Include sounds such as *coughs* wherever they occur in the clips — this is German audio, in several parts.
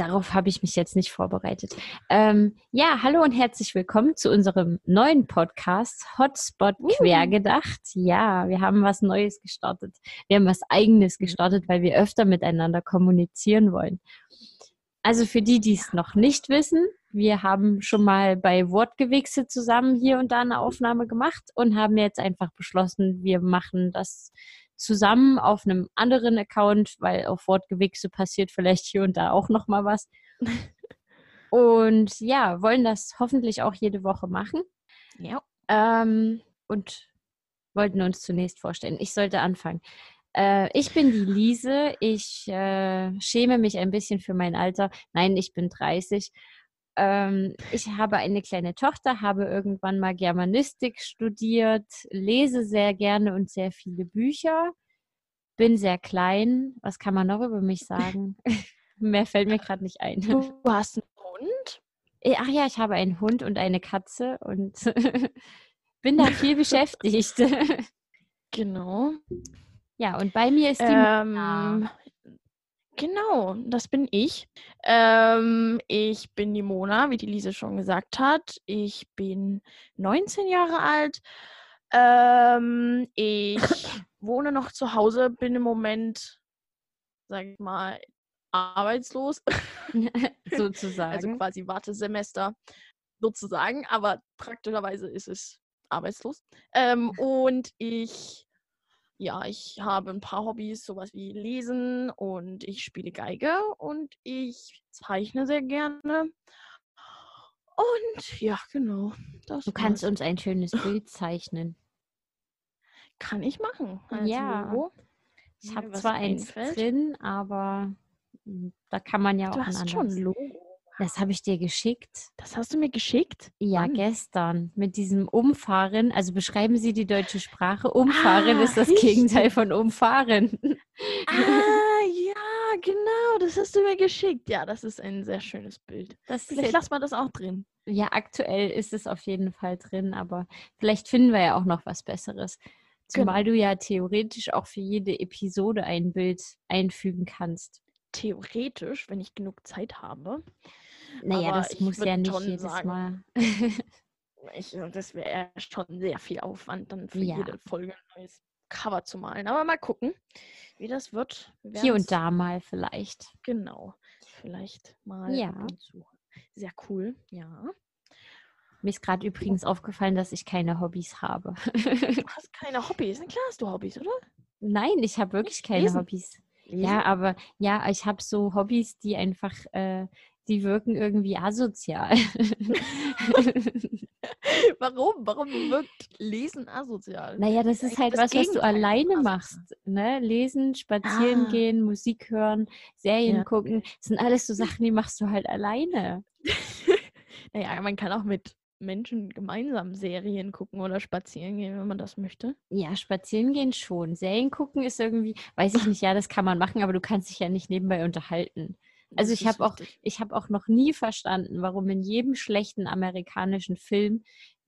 darauf habe ich mich jetzt nicht vorbereitet. Ähm, ja, hallo und herzlich willkommen zu unserem neuen Podcast Hotspot uh. Quergedacht. Ja, wir haben was Neues gestartet. Wir haben was Eigenes gestartet, weil wir öfter miteinander kommunizieren wollen. Also für die, die es noch nicht wissen, wir haben schon mal bei Wortgewichse zusammen hier und da eine Aufnahme gemacht und haben jetzt einfach beschlossen, wir machen das zusammen auf einem anderen Account, weil auf Wortgewichse passiert vielleicht hier und da auch noch mal was. *laughs* und ja, wollen das hoffentlich auch jede Woche machen. Ja. Ähm, und wollten uns zunächst vorstellen. Ich sollte anfangen. Äh, ich bin die Liese. Ich äh, schäme mich ein bisschen für mein Alter. Nein, ich bin 30 ähm, ich habe eine kleine Tochter, habe irgendwann mal Germanistik studiert, lese sehr gerne und sehr viele Bücher, bin sehr klein. Was kann man noch über mich sagen? *laughs* Mehr fällt mir gerade nicht ein. Du hast einen Hund? Äh, ach ja, ich habe einen Hund und eine Katze und *laughs* bin da viel beschäftigt. *laughs* Genau. Ja, und bei mir ist die ähm, Genau, das bin ich. Ähm, ich bin die Mona, wie die Lise schon gesagt hat. Ich bin 19 Jahre alt. Ähm, ich *coughs* wohne noch zu Hause, bin im Moment, sag ich mal, arbeitslos. *laughs* *laughs* sozusagen. Also quasi Wartesemester, sozusagen. Aber praktischerweise ist es arbeitslos. Ähm, und ich ja, ich habe ein paar Hobbys, sowas wie Lesen und ich spiele Geige und ich zeichne sehr gerne. Und ja, genau. du kannst uns ein schönes *laughs* Bild zeichnen. Kann ich machen. ja. Logo. Ich habe zwar eins drin, aber hm, da kann man ja du auch hast ein anderes. schon ein Logo. Das habe ich dir geschickt. Das hast du mir geschickt? Ja, Wann? gestern. Mit diesem Umfahren. Also beschreiben Sie die deutsche Sprache. Umfahren ah, ist das richtig. Gegenteil von umfahren. Ah, ja, genau. Das hast du mir geschickt. Ja, das ist ein sehr schönes Bild. Das vielleicht lass mal das auch drin. Ja, aktuell ist es auf jeden Fall drin, aber vielleicht finden wir ja auch noch was Besseres. Zumal genau. du ja theoretisch auch für jede Episode ein Bild einfügen kannst. Theoretisch, wenn ich genug Zeit habe. Naja, Aber das muss ja nicht jedes sagen, Mal. ich, das wäre schon sehr viel Aufwand, dann für ja. jede Folge ein neues Cover zu malen. Aber mal gucken, wie das wird. Hier und da mal vielleicht. Genau. Vielleicht mal ja. Sehr cool, ja. Mir ist gerade übrigens aufgefallen, dass ich keine Hobbys habe. du hast keine Hobbys? Na klar hast du Hobbys, oder? Nein, ich habe wirklich keine Lesen. Hobbys. Lesen? Ja, aber ja, ich habe so Hobbys, die einfach äh, die wirken irgendwie asozial. *laughs* Warum? Warum wirkt Lesen asozial? Naja, das ist halt das was, was du alleine machst. Ne? Lesen, spazieren ah. gehen, Musik hören, Serien ja. gucken. Das sind alles so Sachen, die machst du halt alleine. *laughs* naja, man kann auch mit Menschen gemeinsam Serien gucken oder spazieren gehen, wenn man das möchte. Ja, spazieren gehen schon. Serien gucken ist irgendwie, weiß ich nicht, ja, das kann man machen, aber du kannst dich ja nicht nebenbei unterhalten. Also ich habe auch, ich habe auch noch nie verstanden, warum in jedem schlechten amerikanischen Film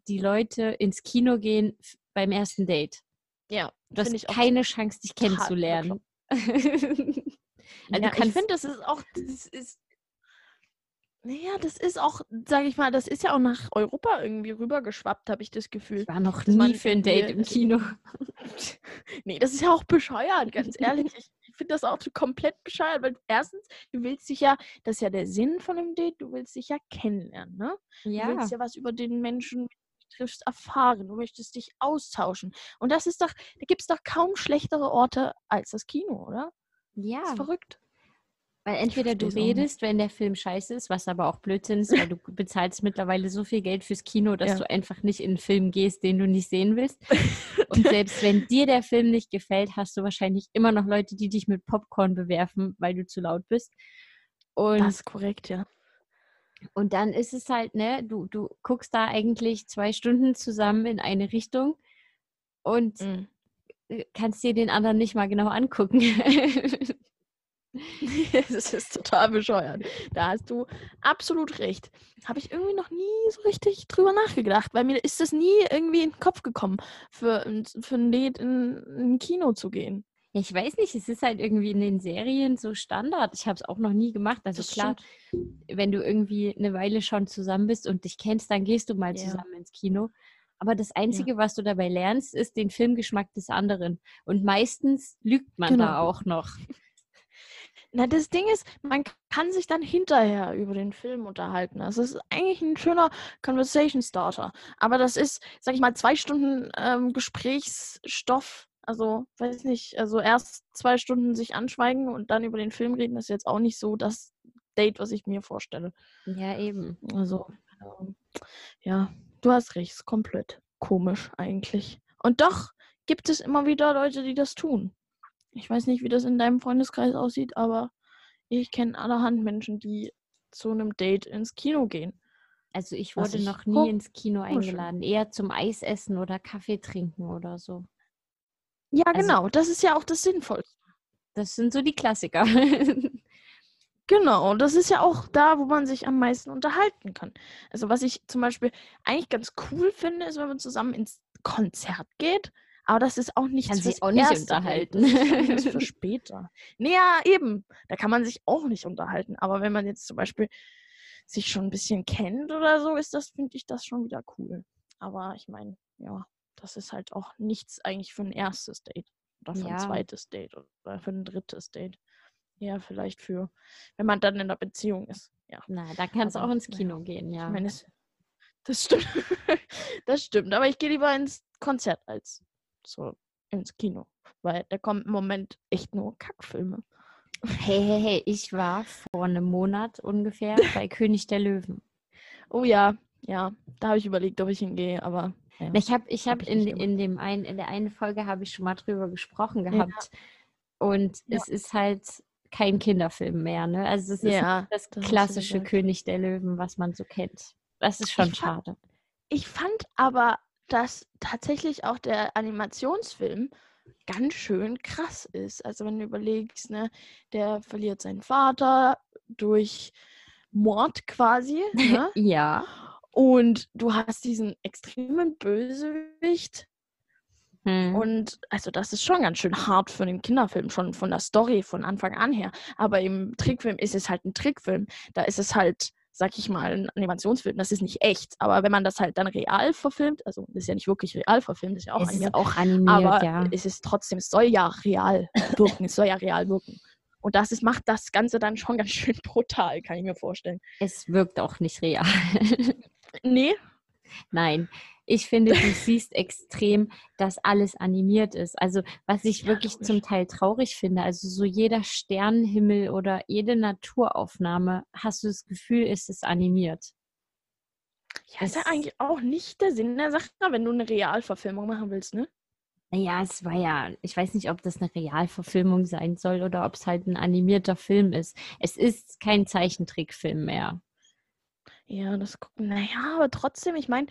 die Leute ins Kino gehen beim ersten Date. Ja, du hast keine Chance, dich kennenzulernen. *laughs* also ja, ich finde, das ist auch, das ist, naja, das ist auch, sage ich mal, das ist ja auch nach Europa irgendwie rübergeschwappt, habe ich das Gefühl. Ich war noch nie für ein Date im Kino. *laughs* nee, das ist ja auch bescheuert, ganz *laughs* ehrlich. Ich, ich finde das auch komplett bescheuert, weil erstens, du willst dich ja, das ist ja der Sinn von einem Date, du willst dich ja kennenlernen, ne? Ja. Du willst ja was über den Menschen triffst, erfahren, du möchtest dich austauschen. Und das ist doch, da gibt es doch kaum schlechtere Orte als das Kino, oder? Ja. Das ist verrückt. Weil entweder du redest, wenn der Film scheiße ist, was aber auch Blödsinn ist, weil du *laughs* bezahlst mittlerweile so viel Geld fürs Kino, dass ja. du einfach nicht in einen Film gehst, den du nicht sehen willst. *laughs* Und selbst wenn dir der Film nicht gefällt, hast du wahrscheinlich immer noch Leute, die dich mit Popcorn bewerfen, weil du zu laut bist. Und das ist korrekt, ja. Und dann ist es halt, ne, du, du guckst da eigentlich zwei Stunden zusammen in eine Richtung und mhm. kannst dir den anderen nicht mal genau angucken. *laughs* *laughs* das ist total bescheuert. Da hast du absolut recht. Habe ich irgendwie noch nie so richtig drüber nachgedacht, weil mir ist das nie irgendwie in den Kopf gekommen, für, für ein Date in, in ein Kino zu gehen. Ja, ich weiß nicht, es ist halt irgendwie in den Serien so Standard. Ich habe es auch noch nie gemacht. Also Das klar, wenn du irgendwie eine Weile schon zusammen bist und dich kennst, dann gehst du mal Ja. zusammen ins Kino. Aber das Einzige, was du dabei lernst, ist den Filmgeschmack des anderen. Und meistens lügt man da Genau. auch noch. Na, das Ding ist, man kann sich dann hinterher über den Film unterhalten. Das ist eigentlich ein schöner Conversation Starter. Aber das ist, sag ich mal, zwei Stunden ähm, Gesprächsstoff. Also, weiß nicht, also erst zwei Stunden sich anschweigen und dann über den Film reden, ist jetzt auch nicht so das Date, was ich mir vorstelle. Ja, eben. Also, ähm, ja, du hast recht, ist komplett komisch eigentlich. Und doch gibt es immer wieder Leute, die das tun. Ich weiß nicht, wie das in deinem Freundeskreis aussieht, aber ich kenne allerhand Menschen, die zu einem Date ins Kino gehen. Also ich Was wurde ich noch nie ins Kino eingeladen. Eher zum Eisessen oder Kaffee trinken oder so. Ja, Also- genau, das ist ja auch das Sinnvollste. Das sind so die Klassiker. *laughs* Genau, das ist ja auch da, wo man sich am meisten unterhalten kann. Also was ich zum Beispiel eigentlich ganz cool finde, ist, wenn man zusammen ins Konzert geht. Aber das ist auch nichts Kann sich fürs auch nicht erste unterhalten. Das ist für *laughs* später. Nee, ja, eben. Da kann man sich auch nicht unterhalten. Aber wenn man jetzt zum Beispiel sich schon ein bisschen kennt oder so, ist das, finde ich, das schon wieder cool. Aber ich meine, ja, das ist halt auch nichts eigentlich für ein erstes Date. Oder für Ja. ein zweites Date oder für ein drittes Date. Ja, vielleicht für, wenn man dann in einer Beziehung ist. Ja. Na, da kannst du Aber, auch ins naja, Kino gehen, ja. Ich meine, es- das stimmt. *laughs* das stimmt. Aber ich gehe lieber ins Konzert als so ins Kino. Weil da kommen im Moment echt nur Kackfilme. Hey, hey, hey, ich war vor einem Monat ungefähr *laughs* bei König der Löwen. Oh ja, ja. Da habe ich überlegt, ob ich hingehe, aber. Ja. Ich habe ich Hab hab ich in, in, dem in der einen Folge habe ich schon mal drüber gesprochen gehabt. Und Ja. es ist halt kein Kinderfilm mehr, ne? Also es ist Ja, das das klassische. König der Löwen, was man so kennt. Das ist schon Ich fand- schade. Ich fand aber, dass tatsächlich auch der Animationsfilm ganz schön krass ist. Also wenn du überlegst, ne, der verliert seinen Vater durch Mord quasi. Ne? *laughs* Ja. Und du hast diesen extremen Bösewicht. Hm. Und also das ist schon ganz schön hart für den Kinderfilm, schon von der Story von Anfang an her. Aber im Trickfilm ist es halt ein Trickfilm. Da ist es halt, sag ich mal, ein Animationsfilm. Das ist nicht echt. Aber wenn man das halt dann real verfilmt, also das ist ja nicht wirklich real verfilmt, das ist ja auch es animiert, ist auch animiert, aber ja. es ist trotzdem, es soll ja real *laughs* wirken. es soll ja real wirken. Und das ist, macht das Ganze dann schon *laughs* ganz schön brutal, kann ich mir vorstellen. Es wirkt auch nicht real. *laughs* Nee, Nein, ich finde, du *laughs* siehst extrem, dass alles animiert ist. Also, was ich Ja, wirklich logisch. zum Teil traurig finde, also so jeder Sternenhimmel oder jede Naturaufnahme, hast du das Gefühl, ist es animiert. ja, ist ja eigentlich auch nicht der Sinn der Sache, wenn du eine Realverfilmung machen willst, ne? Naja, es war ja, ich weiß nicht, ob das eine Realverfilmung sein soll oder ob es halt ein animierter Film ist. Es ist kein Zeichentrickfilm mehr. Ja, das gucken, naja, aber trotzdem, ich meine,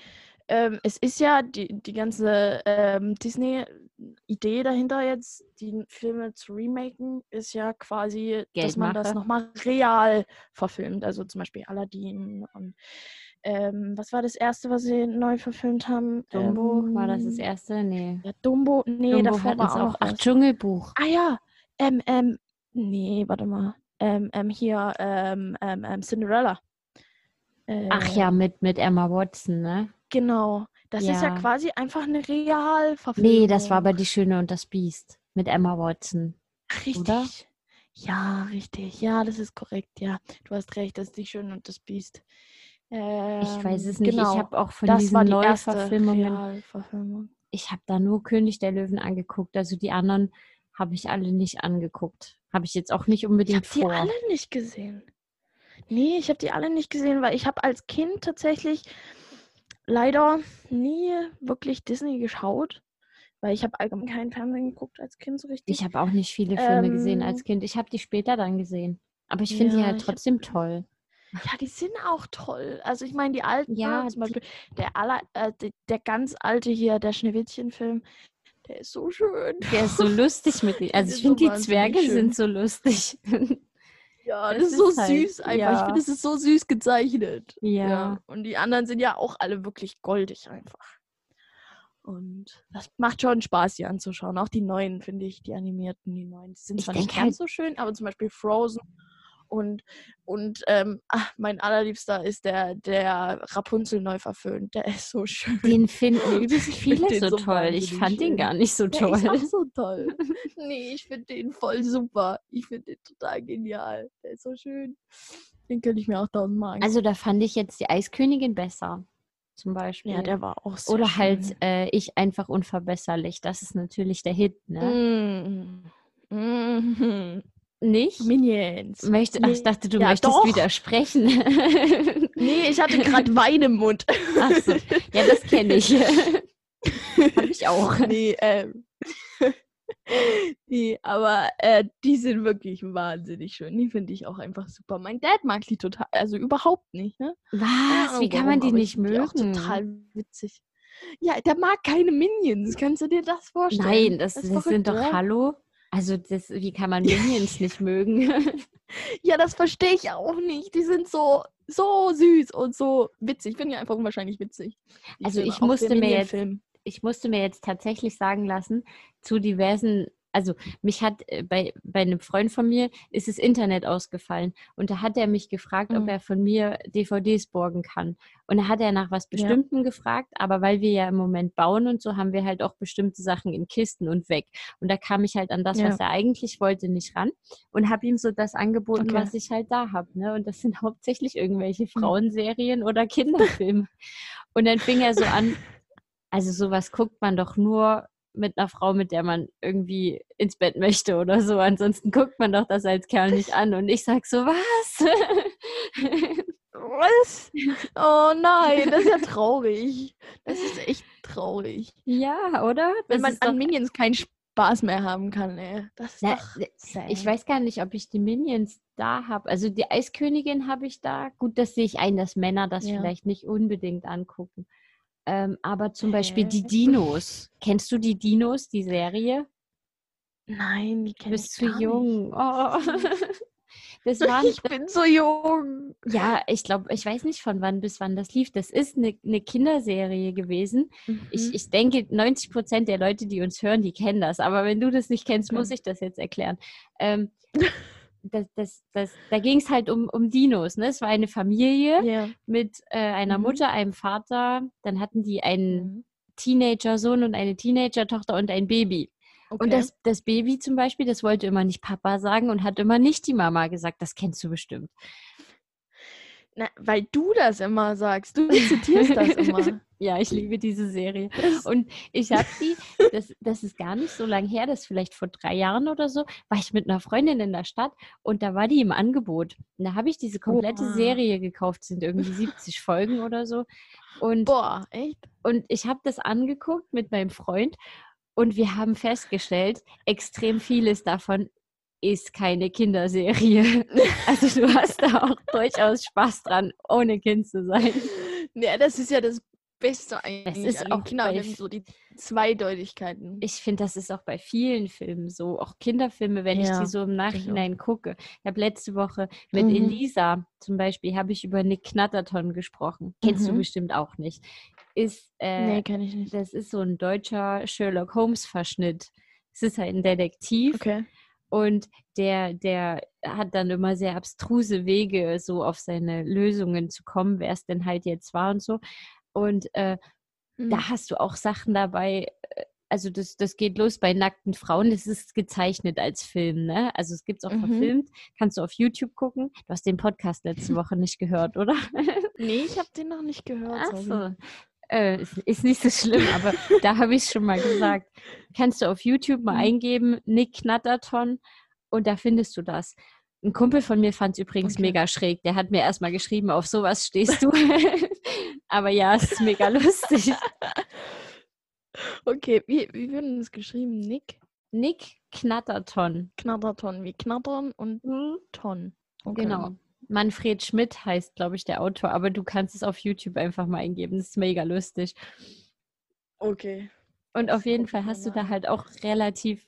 ähm, es ist ja die, die ganze ähm, Disney-Idee dahinter jetzt, die Filme zu remaken, ist ja quasi, dass man das Geldmache. nochmal real verfilmt. Also zum Beispiel Aladdin und ähm, was war das erste, was sie neu verfilmt haben? Dumbo, war das das Ähm, erste? Nee. Ja, Dumbo, nee, Dumbo davor war auch. Ach. Dschungelbuch. Ah ja, ähm, ähm, nee, warte mal. Ähm, ähm, hier, ähm, ähm, ähm, Cinderella. Ach ja, mit, mit Emma Watson, ne? Genau. Das ist ja Ja. quasi einfach eine Realverfilmung. Nee, das war aber Die Schöne und das Biest mit Emma Watson. Richtig. oder? Ja, richtig. Ja, das ist korrekt. Ja, du hast recht. Das ist die Schöne und das Biest. Ähm, Ich weiß es nicht. Genau. Ich habe auch von das diesen war die Neuverfilmungen, Realverfilmung. ich habe da nur König der Löwen angeguckt. Also die anderen habe ich alle nicht angeguckt. Habe ich jetzt auch nicht Ich unbedingt habe die vor. alle nicht gesehen. Nee, ich habe die alle nicht gesehen, weil ich habe als Kind tatsächlich leider nie wirklich Disney geschaut, weil ich habe allgemein keinen Fernsehen geguckt als Kind so richtig. Ich habe auch nicht viele Filme gesehen Ähm, als Kind. Ich habe die später dann gesehen. Aber ich finde die Ja, halt ich hab- trotzdem toll. Ja, die sind auch toll. Also ich meine, die alten, Ja, zum die- Beispiel der, aller, äh, der, ganz alte hier, der Schneewittchen-Film, der ist so schön. Der ist so *laughs* lustig mit den. Also ich so finde, die wahnsinnig Zwerge schön. sind so lustig. *laughs* Ja, das das, ist so halt- süß einfach. ja. Ich finde, es ist so süß gezeichnet. Ja. Und die anderen sind ja auch alle wirklich goldig einfach. Und das macht schon Spaß, die anzuschauen. Auch die neuen, finde ich, die animierten, die neuen. Die sind Ich zwar nicht ganz halt- so schön, aber zum Beispiel Frozen und, und ähm, ach, mein allerliebster ist der, der Rapunzel neu verföhnt. Der ist so schön. Den finden *laughs* Ich viele find den so so toll. Ich fand den schön. gar nicht so Der toll. ist auch so toll. *laughs* nee, ich finde den voll super. Ich finde den total genial. Der ist so schön. Den könnte ich mir auch tausendmal angucken. Also da fand ich jetzt die Eiskönigin besser. Zum Beispiel. ja, der war auch sehr Oder schön. halt äh, ich einfach unverbesserlich. Das ist natürlich der Hit, ne? Mm. Mhm. *laughs* Nicht? Minions. Möchte, ach, ich dachte, du Ja, möchtest doch. widersprechen. *laughs* Nee, ich hatte gerade *laughs* Wein im Mund. Ach so. Ja, das kenne ich. *laughs* Hab ich auch. Nee, ähm. nee, aber äh, die sind wirklich wahnsinnig schön. Die finde ich auch einfach super. Mein Dad mag die total, also überhaupt nicht, ne? Was? Wie kann man die nicht ich find Auch mögen? total witzig. Ja, der mag keine Minions. Kannst du dir das vorstellen? Nein, das, das, ist sind doch? Hallo. Also das, wie kann man Minions nicht mögen? *laughs* Ja, das verstehe ich auch nicht. Die sind so, so süß und so witzig. Ich finde die einfach unwahrscheinlich witzig. Die Also Filme, ich musste mir jetzt- ich musste mir jetzt tatsächlich sagen lassen, zu diversen, also mich hat äh, bei, bei einem Freund von mir ist das Internet ausgefallen und da hat er mich gefragt, ob Mhm. er von mir DVDs borgen kann. Und da hat er nach was Ja. Bestimmtem gefragt, aber weil wir ja im Moment bauen und so, haben wir halt auch bestimmte Sachen in Kisten und weg. Und da kam ich halt an das, Ja. was er eigentlich wollte, nicht ran und habe ihm so das angeboten, Okay. was ich halt da habe. Ne? Und das sind *laughs* hauptsächlich irgendwelche Mhm. Frauenserien oder Kinderfilme. und dann fing er so an, also sowas guckt man doch nur mit einer Frau, mit der man irgendwie ins Bett möchte oder so. Ansonsten guckt man doch das als Kerl nicht an. Und ich sag so, was? Was? Oh nein, das ist ja traurig. Das ist echt traurig. ja, oder? Wenn Das man an Minions keinen Spaß mehr haben kann, ey. Das ist Na, doch ich sad. weiß gar nicht, ob ich die Minions da habe. Also die Eiskönigin habe ich da. Gut, das sehe ich ein, dass Männer das Ja. vielleicht nicht unbedingt angucken. Ähm, aber zum Beispiel die? Dinos. Kennst du die Dinos, die Serie? Nein, die Du kenne ich bist zu jung. *laughs* Oh. Das waren, Ich bin so jung. Ja, ich glaube, ich weiß nicht von wann bis wann das lief. Das ist eine, eine Kinderserie gewesen. Ich, Mhm. ich denke, 90 Prozent der Leute, die uns hören, die kennen das. Aber wenn du das nicht kennst, muss ich das jetzt erklären. Ähm, *laughs* das, das, das, da ging es halt um, um Dinos. Ne? Es war eine Familie Ja. mit äh, einer Mhm. Mutter, einem Vater. Dann hatten die einen Mhm. Teenager-Sohn und eine Teenager-Tochter und ein Baby. Okay. Und das, das Baby zum Beispiel, das wollte immer nicht Papa sagen und hat immer nicht die Mama gesagt. Das kennst du bestimmt. Na, weil du das immer sagst. Du zitierst das immer. *laughs* Ja, ich liebe diese Serie. Und ich habe die, das, das ist gar nicht so lange her, das ist vielleicht vor drei Jahren oder so, war ich mit einer Freundin in der Stadt und da war die im Angebot. Und da habe ich diese komplette Oha. Serie gekauft, sind irgendwie 70 Folgen oder so. Und, boah, echt? und ich habe das angeguckt mit meinem Freund und wir haben festgestellt, extrem vieles davon ist keine Kinderserie. *laughs* Also du hast da auch *laughs* durchaus Spaß dran, ohne Kind zu sein. Ja, das ist ja das Beste eigentlich ist an den auch Kinderfilmen, f- so die Zweideutigkeiten. Ich finde, das ist auch bei vielen Filmen so, auch Kinderfilme, wenn ich Ja, die so im Nachhinein gucke. Ich habe letzte Woche mit Mhm. Elisa zum Beispiel, habe ich über Nick Knatterton gesprochen. Kennst du Mhm. bestimmt auch nicht. Ist, äh, nee, kann ich nicht. Das ist so ein deutscher Sherlock Holmes-Verschnitt. Es ist halt ein Detektiv Okay. Und der, der hat dann immer sehr abstruse Wege, so auf seine Lösungen zu kommen, wer es denn halt jetzt war und so. Und äh, Mhm. da hast du auch Sachen dabei, äh, also das, das geht los bei nackten Frauen, das ist gezeichnet als Film, ne? Also es gibt es auch Mhm. verfilmt, kannst du auf YouTube gucken. Du hast den Podcast letzte *laughs* Woche nicht gehört, oder? Nee, ich habe den noch nicht gehört. Ach so. Äh, ist, ist nicht so schlimm, aber da habe ich es schon mal gesagt. Kannst du auf YouTube mal Mhm. eingeben, Nick Knatterton, und da findest du das. Ein Kumpel von mir fand es übrigens Okay. mega schräg. Der hat mir erstmal geschrieben, auf sowas stehst du. *laughs* aber ja, es ist mega lustig. Okay, wie, wie wird denn das geschrieben? Nick? Nick Knatterton. Knatterton, wie Knattern und Ton. Okay. Genau. Manfred Schmidt heißt, glaube ich, der Autor, aber du kannst es auf YouTube einfach mal eingeben. Das ist mega lustig. Okay. Und auf jeden Fall hast du da halt auch relativ,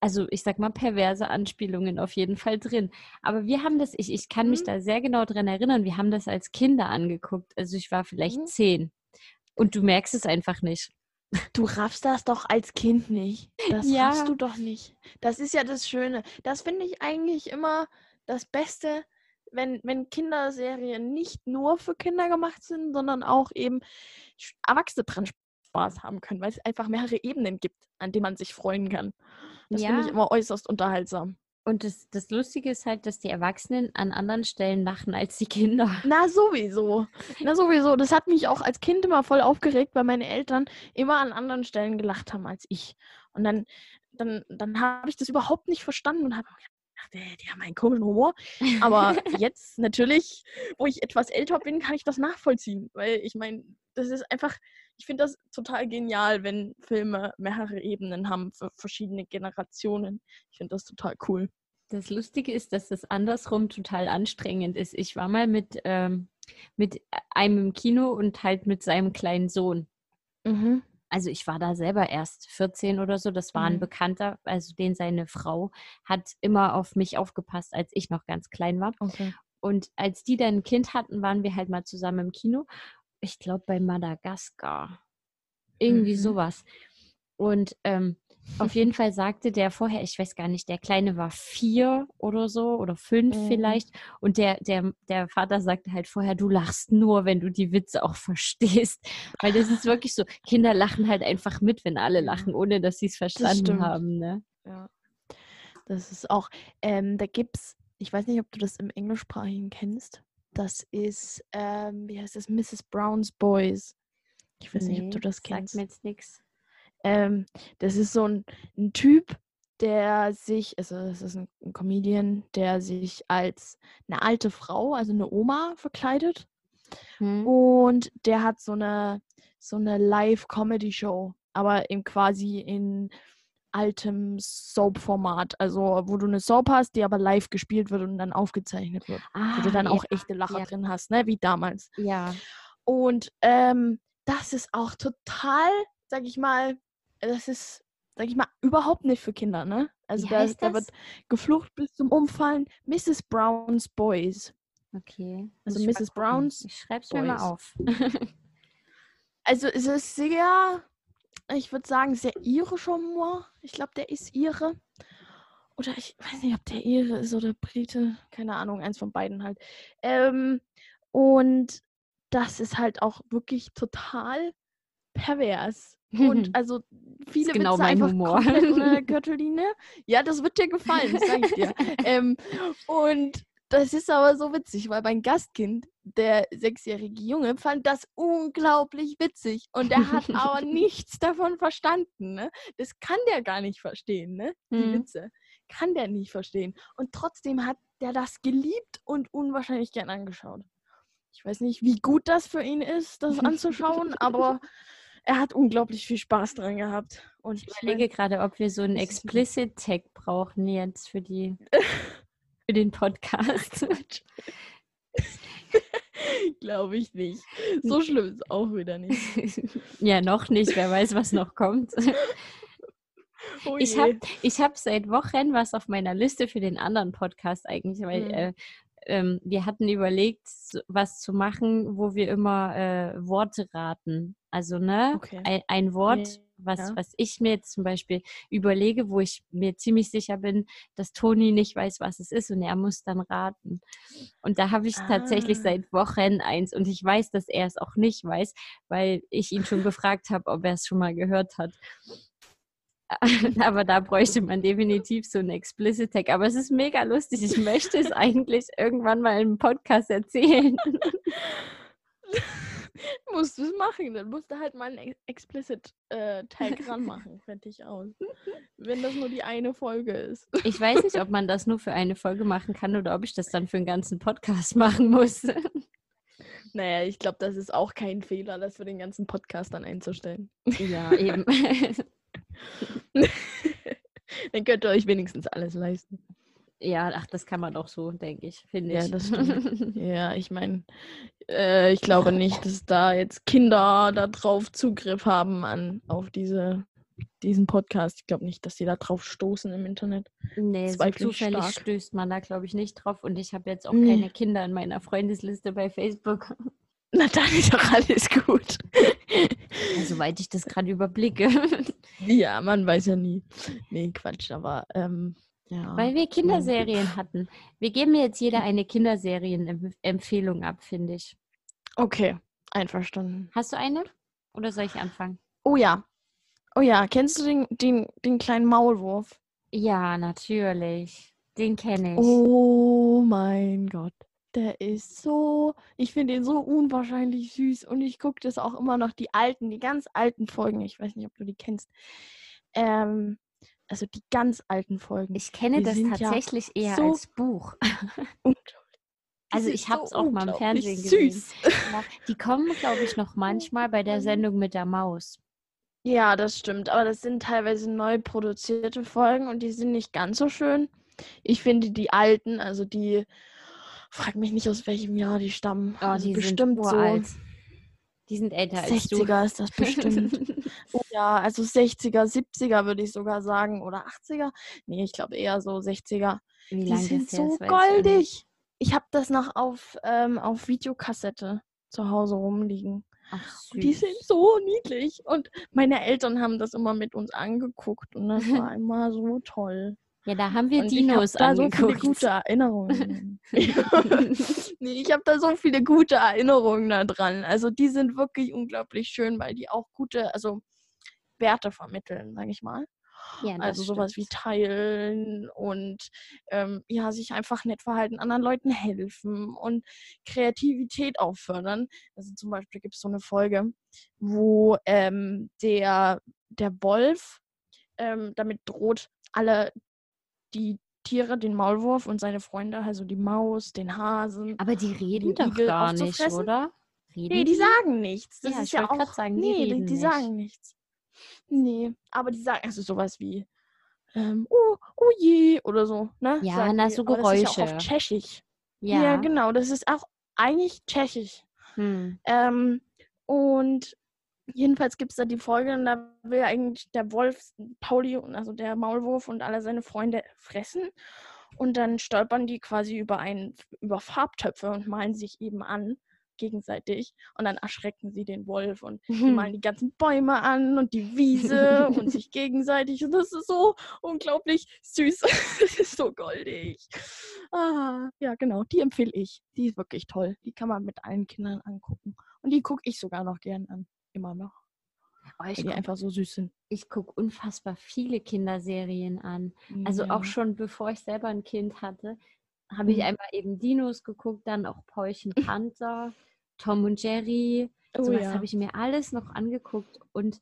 also ich sag mal, perverse Anspielungen auf jeden Fall drin. Aber wir haben das, ich, ich kann mich Mhm. da sehr genau dran erinnern, wir haben das als Kinder angeguckt. Also ich war vielleicht Mhm. zehn. Und du merkst es einfach nicht. Du raffst das doch als Kind nicht. Das Ja. raffst du doch nicht. Das ist ja das Schöne. Das finde ich eigentlich immer das Beste, wenn, wenn Kinderserien nicht nur für Kinder gemacht sind, sondern auch eben Erwachsene dran Spaß haben können, weil es einfach mehrere Ebenen gibt, an denen man sich freuen kann. Das finde ich Ja. immer äußerst unterhaltsam. Und das, das Lustige ist halt, dass die Erwachsenen an anderen Stellen lachen als die Kinder. Na sowieso. Na sowieso. Das hat mich auch als Kind immer voll aufgeregt, weil meine Eltern immer an anderen Stellen gelacht haben als ich. Und dann, dann, dann habe ich das überhaupt nicht verstanden und habe gedacht, äh, die haben einen komischen Humor. Aber *laughs* jetzt natürlich, wo ich etwas älter bin, kann ich das nachvollziehen. Weil ich meine, das ist einfach, ich finde das total genial, wenn Filme mehrere Ebenen haben für verschiedene Generationen. Ich finde das total cool. Das Lustige ist, dass das andersrum total anstrengend ist. Ich war mal mit, ähm, mit einem im Kino und halt mit seinem kleinen Sohn. Mhm. Also ich war da selber erst 14 oder so. Das war ein Mhm. Bekannter, also den seine Frau hat immer auf mich aufgepasst, als ich noch ganz klein war. Okay. Und als die dann ein Kind hatten, waren wir halt mal zusammen im Kino. Ich glaube bei Madagaskar. Irgendwie Mhm. sowas. Und ähm, auf jeden Fall sagte der vorher, ich weiß gar nicht, der Kleine war vier oder so oder fünf Mhm. vielleicht. Und der, der, der Vater sagte halt vorher, du lachst nur, wenn du die Witze auch verstehst. Weil das ist wirklich so, Kinder lachen halt einfach mit, wenn alle lachen, ohne dass sie es verstanden haben. Ne? Ja. Das ist auch, ähm, da gibt's, ich weiß nicht, ob du das im Englischsprachigen kennst. Das ist, ähm, wie heißt das? Mrs. Brown's Boys. Ich weiß nicht, ob du Nee, das sagt kennst. mir jetzt nichts. Ähm, das ist so ein, ein Typ, der sich, also das ist ein, ein Comedian, der sich als eine alte Frau, also eine Oma, verkleidet. Hm? Und der hat so eine, so eine Live-Comedy-Show, aber eben quasi in altem Soap-Format. Also, wo du eine Soap hast, die aber live gespielt wird und dann aufgezeichnet wird. wo du Ah, dann auch ja, echte Lacher ja. drin hast, ne? Wie damals. Ja, Und ähm, das ist auch total, sag ich mal, das ist, sag ich mal, überhaupt nicht für Kinder, ne? Also da, da wird geflucht bis zum Umfallen. Mrs. Brown's Boys. okay. Also Mrs. Browns Ich schreib's mir mal Boys. auf. *laughs* Also es ist sehr, ich würde sagen, sehr irischer Humor. Ich glaube, der ist Ire. Oder ich weiß nicht, ob der Ire ist oder Brite. Keine Ahnung, eins von beiden halt. Ähm, und das ist halt auch wirklich total pervers. Und *laughs* also viele genau Witze mein einfach Humor. komplett *laughs* Gürtellinie. Ja, das wird dir gefallen, das sag ich dir. *laughs* ähm, und das ist aber so witzig, weil mein Gastkind, der sechsjährige Junge, fand das unglaublich witzig. Und er hat aber nichts davon verstanden. Ne? Das kann der gar nicht verstehen, ne? Die Mhm. Witze. Kann der nicht verstehen. Und trotzdem hat der das geliebt und unwahrscheinlich gern angeschaut. Ich weiß nicht, wie gut das für ihn ist, das anzuschauen, aber er hat unglaublich viel Spaß dran gehabt. Und Ich überlege gerade, ob wir so einen super. Explicit-Tag brauchen jetzt für die *laughs* für den Podcast. *laughs* Glaube ich nicht. So schlimm ist auch wieder nicht. *laughs* ja, noch nicht. Wer weiß, was noch kommt. Oh Ich habe ich hab seit Wochen was auf meiner Liste für den anderen Podcast eigentlich, weil Mhm. äh, ähm, wir hatten überlegt, was zu machen, wo wir immer äh, Worte raten. Also, ne, Okay. ein, ein Wort, was, Ja. was ich mir jetzt zum Beispiel überlege, wo ich mir ziemlich sicher bin, dass Toni nicht weiß, was es ist und er muss dann raten. Und da habe ich tatsächlich Ah. seit Wochen eins und ich weiß, dass er es auch nicht weiß, weil ich ihn schon gefragt habe, ob er es schon mal gehört hat. *laughs* Aber da bräuchte man definitiv so einen Explicit Tag. Aber es ist mega lustig. Ich möchte es eigentlich irgendwann mal im Podcast erzählen. *laughs* musst du es machen. Dann musst du halt mal einen Ex- Explicit äh, Tag *laughs* ranmachen. Fertig aus. Wenn das nur die eine Folge ist. Ich weiß nicht, ob man das nur für eine Folge machen kann oder ob ich das dann für einen ganzen Podcast machen muss. Naja, ich glaube, das ist auch kein Fehler, das für den ganzen Podcast dann einzustellen. Ja, eben. *laughs* Dann könnt ihr euch wenigstens alles leisten. Ja, ach, das kann man doch so, denke ich, finde Ja, ich. das stimmt. *laughs* Ja, ich meine, äh, ich glaube nicht, dass da jetzt Kinder darauf Zugriff haben an auf diese, diesen Podcast. Ich glaube nicht, dass die da drauf stoßen im Internet. Nee, so zufällig stark. stößt man da, glaube ich, nicht drauf. Und ich habe jetzt auch Nee. keine Kinder in meiner Freundesliste bei Facebook. Na, dann ist doch alles gut. Ja, soweit ich das gerade überblicke. *laughs* ja, man weiß ja nie. Nee, Quatsch, aber ähm, ja. Weil wir Kinderserien hatten. Wir geben jetzt jeder eine Kinderserien-Empfehlung ab, finde ich. Okay, einverstanden. Hast du eine? Oder soll ich anfangen? Oh ja. Oh ja, kennst du den, den, den kleinen Maulwurf? Ja, natürlich. Den kenne ich. Oh mein Gott. Der ist so, ich finde ihn so unwahrscheinlich süß und ich gucke das auch immer noch, die alten, die ganz alten Folgen. Ich weiß nicht, ob du die kennst. Ähm, also die ganz alten Folgen. Ich kenne das sind ja tatsächlich eher so als Buch. *laughs* Also ich habe es so auch mal im Fernsehen gesehen. Süß. Ja, die kommen, glaube ich, noch manchmal bei der Sendung mit der Maus. Ja, das stimmt. Aber das sind teilweise neu produzierte Folgen und die sind nicht ganz so schön. Ich finde die alten, also die, frag mich nicht, aus welchem Jahr die stammen. Oh, also die bestimmt sind so uralt. Die sind älter als du. 60er ist das bestimmt. *laughs* oh ja, also 60er, 70er würde ich sogar sagen. Oder 80er? Nee, ich glaube eher so 60er. Wie Die sind so goldig. Ich habe das noch auf, ähm, auf Videokassette zu Hause rumliegen. Ach, die sind so niedlich. Und meine Eltern haben das immer mit uns angeguckt. Und das war *laughs* immer so toll. Ja, da haben wir Und Dinos ich habe da so viele gute Erinnerungen. *laughs* nee, ich habe da so viele gute Erinnerungen da dran. Also die sind wirklich unglaublich schön, weil die auch gute, also Werte vermitteln, sage ich mal. ja, Also sowas wie stimmt. teilen und ähm, ja, sich einfach nett verhalten, anderen Leuten helfen und Kreativität auch fördern. Also zum Beispiel gibt es so eine Folge, wo ähm, der, der Wolf ähm, damit droht, alle die Tiere, den Maulwurf und seine Freunde, also die Maus, den Hasen. Aber die reden den doch Igel gar nicht, oder? Reden Nee, die sagen nichts. Das Ja, ist ich ja auch. sagen, die nee, reden die nicht. sagen nichts. Nee, aber die sagen also sowas wie ähm, oh, oh je oder so, ne? Ja, na, die. so Aber Das ist ja auch Geräusche. auf Tschechisch. Ja. Ja. genau. Das ist auch eigentlich Tschechisch. Hm. Ähm, und jedenfalls gibt es da die Folge, und da will eigentlich der Wolf Pauli, und also der Maulwurf und alle seine Freunde fressen. Und dann stolpern die quasi über ein, über Farbtöpfe und malen sich eben an, gegenseitig. Und dann erschrecken sie den Wolf und die *laughs* malen die ganzen Bäume an und die Wiese und sich *laughs* gegenseitig. Und das ist so unglaublich süß. *laughs* das ist so goldig. Ah, ja, genau. Die empfehle ich. Die ist wirklich toll. Die kann man mit allen Kindern angucken. Und die gucke ich sogar noch gern an. Immer noch. Oh, Weil ich die gucke einfach so süß sind. guck unfassbar viele Kinderserien an. Also auch Ja. schon bevor ich selber ein Kind hatte, habe ich Mhm. einmal eben Dinos geguckt, dann auch Paulchen *laughs* Panther, Tom und Jerry. Oh Sowas ja. habe ich mir alles noch angeguckt. Und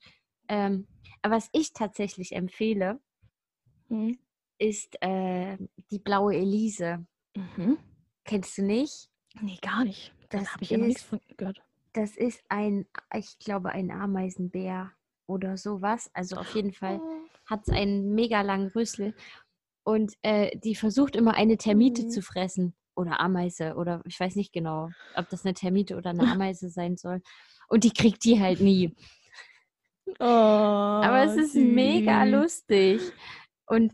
ähm, aber was ich tatsächlich empfehle, Mhm. ist äh, die blaue Elise. Mhm. Kennst du nicht? Nee, gar nicht. Da Das habe ich ja noch nichts von gehört. Das ist ein, ich glaube, ein Ameisenbär oder sowas. Also auf jeden Fall Oh. hat es einen mega langen Rüssel. Und äh, die versucht immer eine Termite Mhm. zu fressen. Oder Ameise. Oder ich weiß nicht genau, ob das eine Termite oder eine *laughs* Ameise sein soll. Und die kriegt die halt nie. Aber es ist mega süß. lustig. Und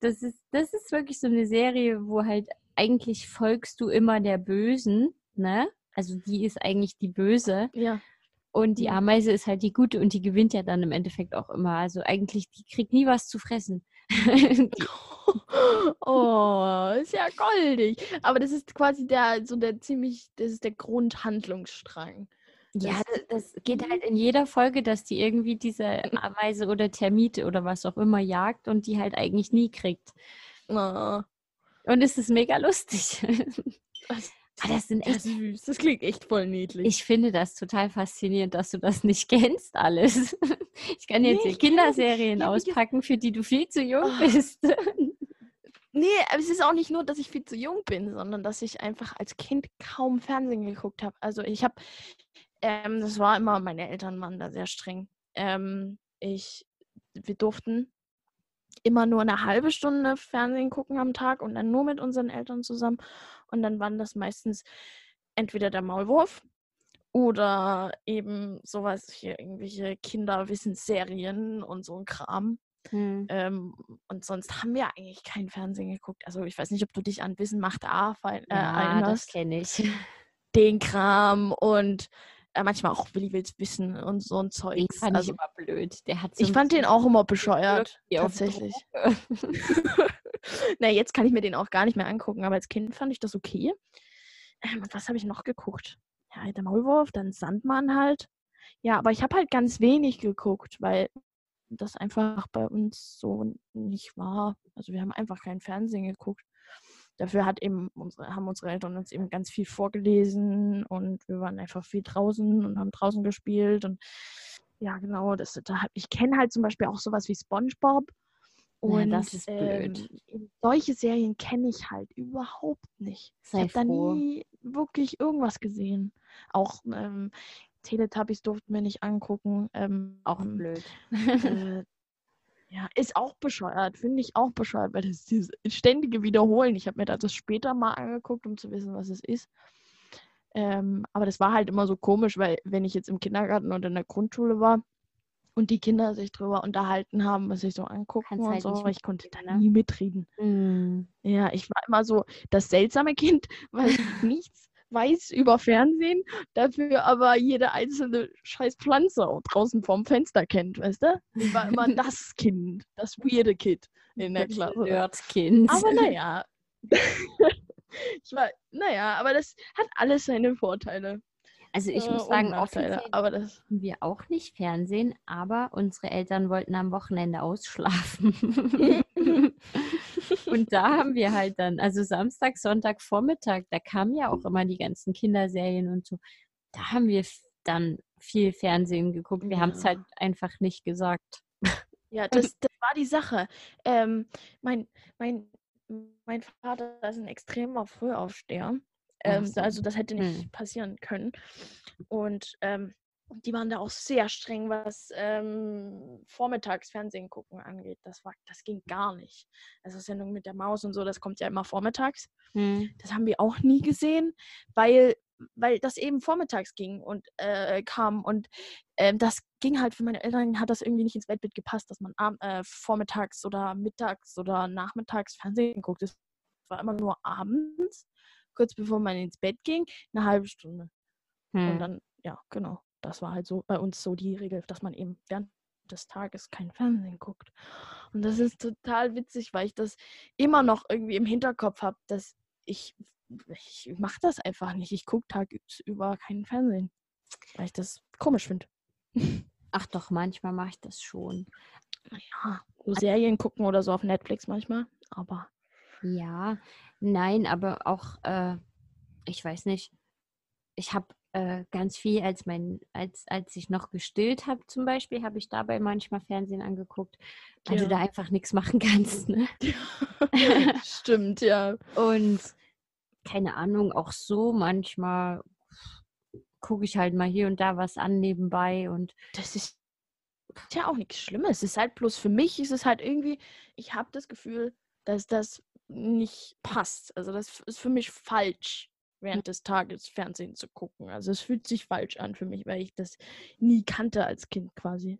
das ist, das ist wirklich so eine Serie, wo halt eigentlich folgst du immer der Bösen, ne? Also die ist eigentlich die Böse. Ja. Und die. Ameise ist halt die Gute und die gewinnt ja dann im Endeffekt auch immer. Also eigentlich, die kriegt nie was zu fressen. *laughs* *laughs* Oh, ist ja goldig. Aber das ist quasi der, so der ziemlich, das ist der Grundhandlungsstrang. ja, Das- das, das geht halt in jeder Folge, dass die irgendwie diese *laughs* Ameise oder Termite oder was auch immer jagt und die halt eigentlich nie kriegt. Oh, Und es ist mega lustig. Das, Ah, das sind echt süß. Das klingt echt voll niedlich. Ich finde das total faszinierend, dass du das nicht *laughs* kennst, alles. Ich kann jetzt Nee, hier das. Kinderserien ges- auspacken, für die du viel zu jung Oh. bist. *laughs* Nee, aber es ist auch nicht nur, dass ich viel zu jung bin, sondern dass ich einfach als Kind kaum Fernsehen geguckt habe. Also ich habe, ähm, das war immer, meine Eltern waren da sehr streng. Ähm, ich, wir durften immer nur eine halbe Stunde Fernsehen gucken am Tag und dann nur mit unseren Eltern zusammen. Und dann waren das meistens entweder der Maulwurf oder eben sowas hier, irgendwelche Kinderwissensserien und so ein Kram. Hm. Ähm, und sonst haben wir eigentlich kein Fernsehen geguckt. Also ich weiß nicht, ob du dich an Wissen macht A äh, Ja, das erinnerst. kenne ich. den Kram und manchmal auch Willi will's wissen und so ein Zeug. Den fand also, ich immer blöd. Der hat so ich fand den auch immer bescheuert, tatsächlich. *laughs* Na, jetzt kann ich mir den auch gar nicht mehr angucken, aber als Kind fand ich das okay. Ähm, und was habe ich noch geguckt? Ja, der Maulwurf, dann Sandmann halt. Ja, aber ich habe halt ganz wenig geguckt, weil das einfach bei uns so nicht war. Also wir haben einfach kein Fernsehen geguckt. Dafür hat eben unsere, haben unsere Eltern uns eben ganz viel vorgelesen und wir waren einfach viel draußen und haben draußen gespielt und ja, genau, das, da ich kenne halt zum Beispiel auch sowas wie SpongeBob. Ja, Und das ist blöd. ähm, solche Serien kenne ich halt überhaupt nicht. Ich Sei habe da nie wirklich irgendwas gesehen. Auch ähm, Teletubbies durften wir nicht angucken. Ähm, Auch ähm, blöd. *laughs* äh, ja, ist auch bescheuert, finde ich auch bescheuert, weil das ist dieses ständige Wiederholen. Ich habe mir das später mal angeguckt, um zu wissen, was es ist. Ähm, aber das war halt immer so komisch, weil wenn ich jetzt im Kindergarten oder in der Grundschule war und die Kinder sich drüber unterhalten haben, was sich so angucken Kannst und halt so, aber ich konnte da ne? nie mitreden. Mm. Ja, ich war immer so das seltsame *laughs* Kind, weil ich *laughs* nichts weiß über Fernsehen, dafür aber jede einzelne scheiß Pflanze draußen vorm Fenster kennt, weißt du? Ich war immer *laughs* das Kind, das weirde Kid in der Klasse. Nerdkind. Aber naja. *laughs* ich war, naja, aber das hat alles seine Vorteile. Also ich äh, muss sagen, offiziell Aber das. wir auch nicht Fernsehen, aber unsere Eltern wollten am Wochenende ausschlafen. *laughs* Und da haben wir halt dann, also Samstag, Sonntag, Vormittag, da kamen ja auch immer die ganzen Kinderserien und so. Da haben wir dann viel Fernsehen geguckt. Wir haben es Ja. halt einfach nicht gesagt. Ja, *laughs* das, das war die Sache. Ähm, mein, mein, mein Vater ist ein extremer Frühaufsteher. Ähm, so. Also das hätte nicht Hm. passieren können. Und ähm, die waren da auch sehr streng, was ähm, Vormittagsfernsehen gucken angeht. Das, war, das ging gar nicht. Also Sendung mit der Maus und so, das kommt ja immer vormittags. Hm. Das haben wir auch nie gesehen, weil, weil das eben vormittags ging und äh, kam. Und ähm, das ging halt für meine Eltern, hat das irgendwie nicht ins Weltbild gepasst, dass man äh, vormittags oder mittags oder nachmittags Fernsehen guckt. Es war immer nur abends, kurz bevor man ins Bett ging, eine halbe Stunde. Und Hm. dann, ja, genau. Das war halt so bei uns so die Regel, dass man eben während des Tages kein Fernsehen guckt. Und das ist total witzig, weil ich das immer noch irgendwie im Hinterkopf habe, dass ich, ich mache das einfach nicht. Ich gucke tagsüber keinen Fernsehen, weil ich das komisch finde. Ach doch, manchmal mache ich das schon. Naja, so Serien gucken oder so auf Netflix manchmal, aber Ja, nein, aber auch, äh, ich weiß nicht, ich habe äh, ganz viel, als mein, als, als ich noch gestillt habe zum Beispiel, habe ich dabei manchmal Fernsehen angeguckt, weil Ja. du da einfach nichts machen *laughs* kannst. Ne? *laughs* stimmt, ja. Und keine Ahnung, auch so manchmal gucke ich halt mal hier und da was an nebenbei und Das ist ja auch nichts Schlimmes. Es ist halt bloß für mich ist es halt irgendwie, ich habe das Gefühl, dass das nicht passt. Also das ist für mich falsch, während des Tages Fernsehen zu gucken. Also es fühlt sich falsch an für mich, weil ich das nie kannte als Kind quasi.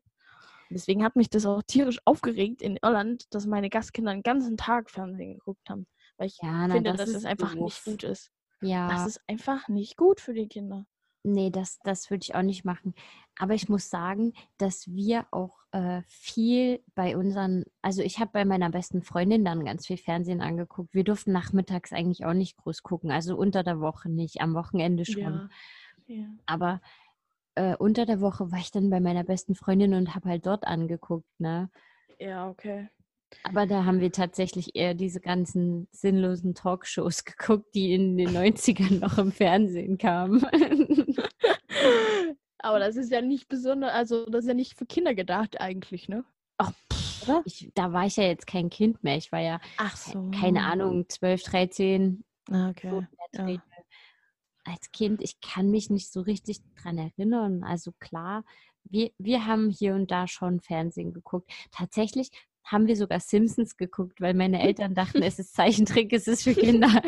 Deswegen hat mich das auch tierisch aufgeregt in Irland, dass meine Gastkinder den ganzen Tag Fernsehen geguckt haben. Weil ich ja, na, finde, das dass es einfach doof. nicht gut ist. Ja. Das ist einfach nicht gut für die Kinder. Nee, das, das würde ich auch nicht machen. Aber ich muss sagen, dass wir auch äh, viel bei unseren, also ich habe bei meiner besten Freundin dann ganz viel Fernsehen angeguckt. Wir durften nachmittags eigentlich auch nicht groß gucken, also unter der Woche nicht, am Wochenende schon. Ja. ja. Aber äh, unter der Woche war ich dann bei meiner besten Freundin und habe halt dort angeguckt, ne? Ja, okay. Aber da haben wir tatsächlich eher diese ganzen sinnlosen Talkshows *laughs* geguckt, die in den 90ern noch im Fernsehen kamen. *laughs* Aber das ist ja nicht besonders, also das ist ja nicht für Kinder gedacht eigentlich, ne? Ach, Oder? ich, da war ich ja jetzt kein Kind mehr. Ich war ja, Ach so. keine Ahnung, 12, 13, Ah, so Okay. ja. Dreh. Als Kind, ich kann mich nicht so richtig dran erinnern. Also klar, wir, wir haben hier und da schon Fernsehen geguckt. Tatsächlich haben wir sogar Simpsons geguckt, weil meine *laughs* Eltern dachten, es ist Zeichentrick, es ist für *laughs* Kinder.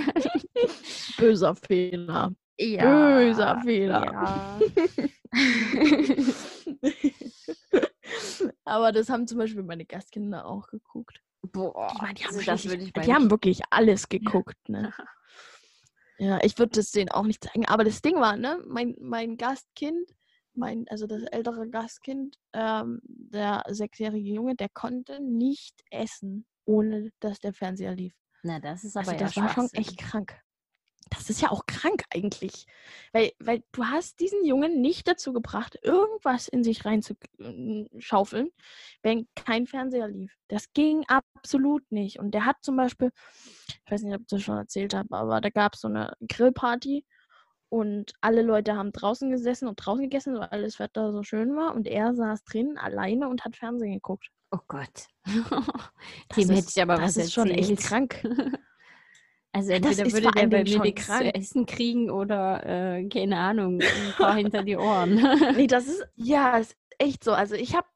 Böser Fehler. ja, Böser Fehler. Ja. *laughs* Aber das haben zum Beispiel meine Gastkinder auch geguckt. Boah, Ich die haben, also das richtig- würde ich mal die haben wirklich alles geguckt, ne? Ja, ich würde das denen auch nicht zeigen. Aber das Ding war, ne, mein, mein Gastkind, mein, also das ältere Gastkind, ähm, der sechsjährige Junge, der konnte nicht essen, ohne dass der Fernseher lief. Na, das ist aber Also das war schon echt krank. Das ist ja auch krank eigentlich. Weil, weil du hast diesen Jungen nicht dazu gebracht, irgendwas in sich reinzuschaufeln, wenn kein Fernseher lief. Das ging absolut nicht. Und der hat zum Beispiel, ich weiß nicht, ob ich das schon erzählt habe, aber da gab es so eine Grillparty und alle Leute haben draußen gesessen und draußen gegessen, weil alles Wetter so schön war. Und er saß drinnen alleine und hat Fernsehen geguckt. Oh Gott. *laughs* Das Dem hätte ist- ich aber das was ist schon echt erzählt. krank. *laughs* Also Das entweder ist würde der bei mir nichts zu krank. essen kriegen oder, äh, keine Ahnung, *laughs* ein paar hinter die Ohren. Nee, das ist, ja, ist echt so. Also ich habe,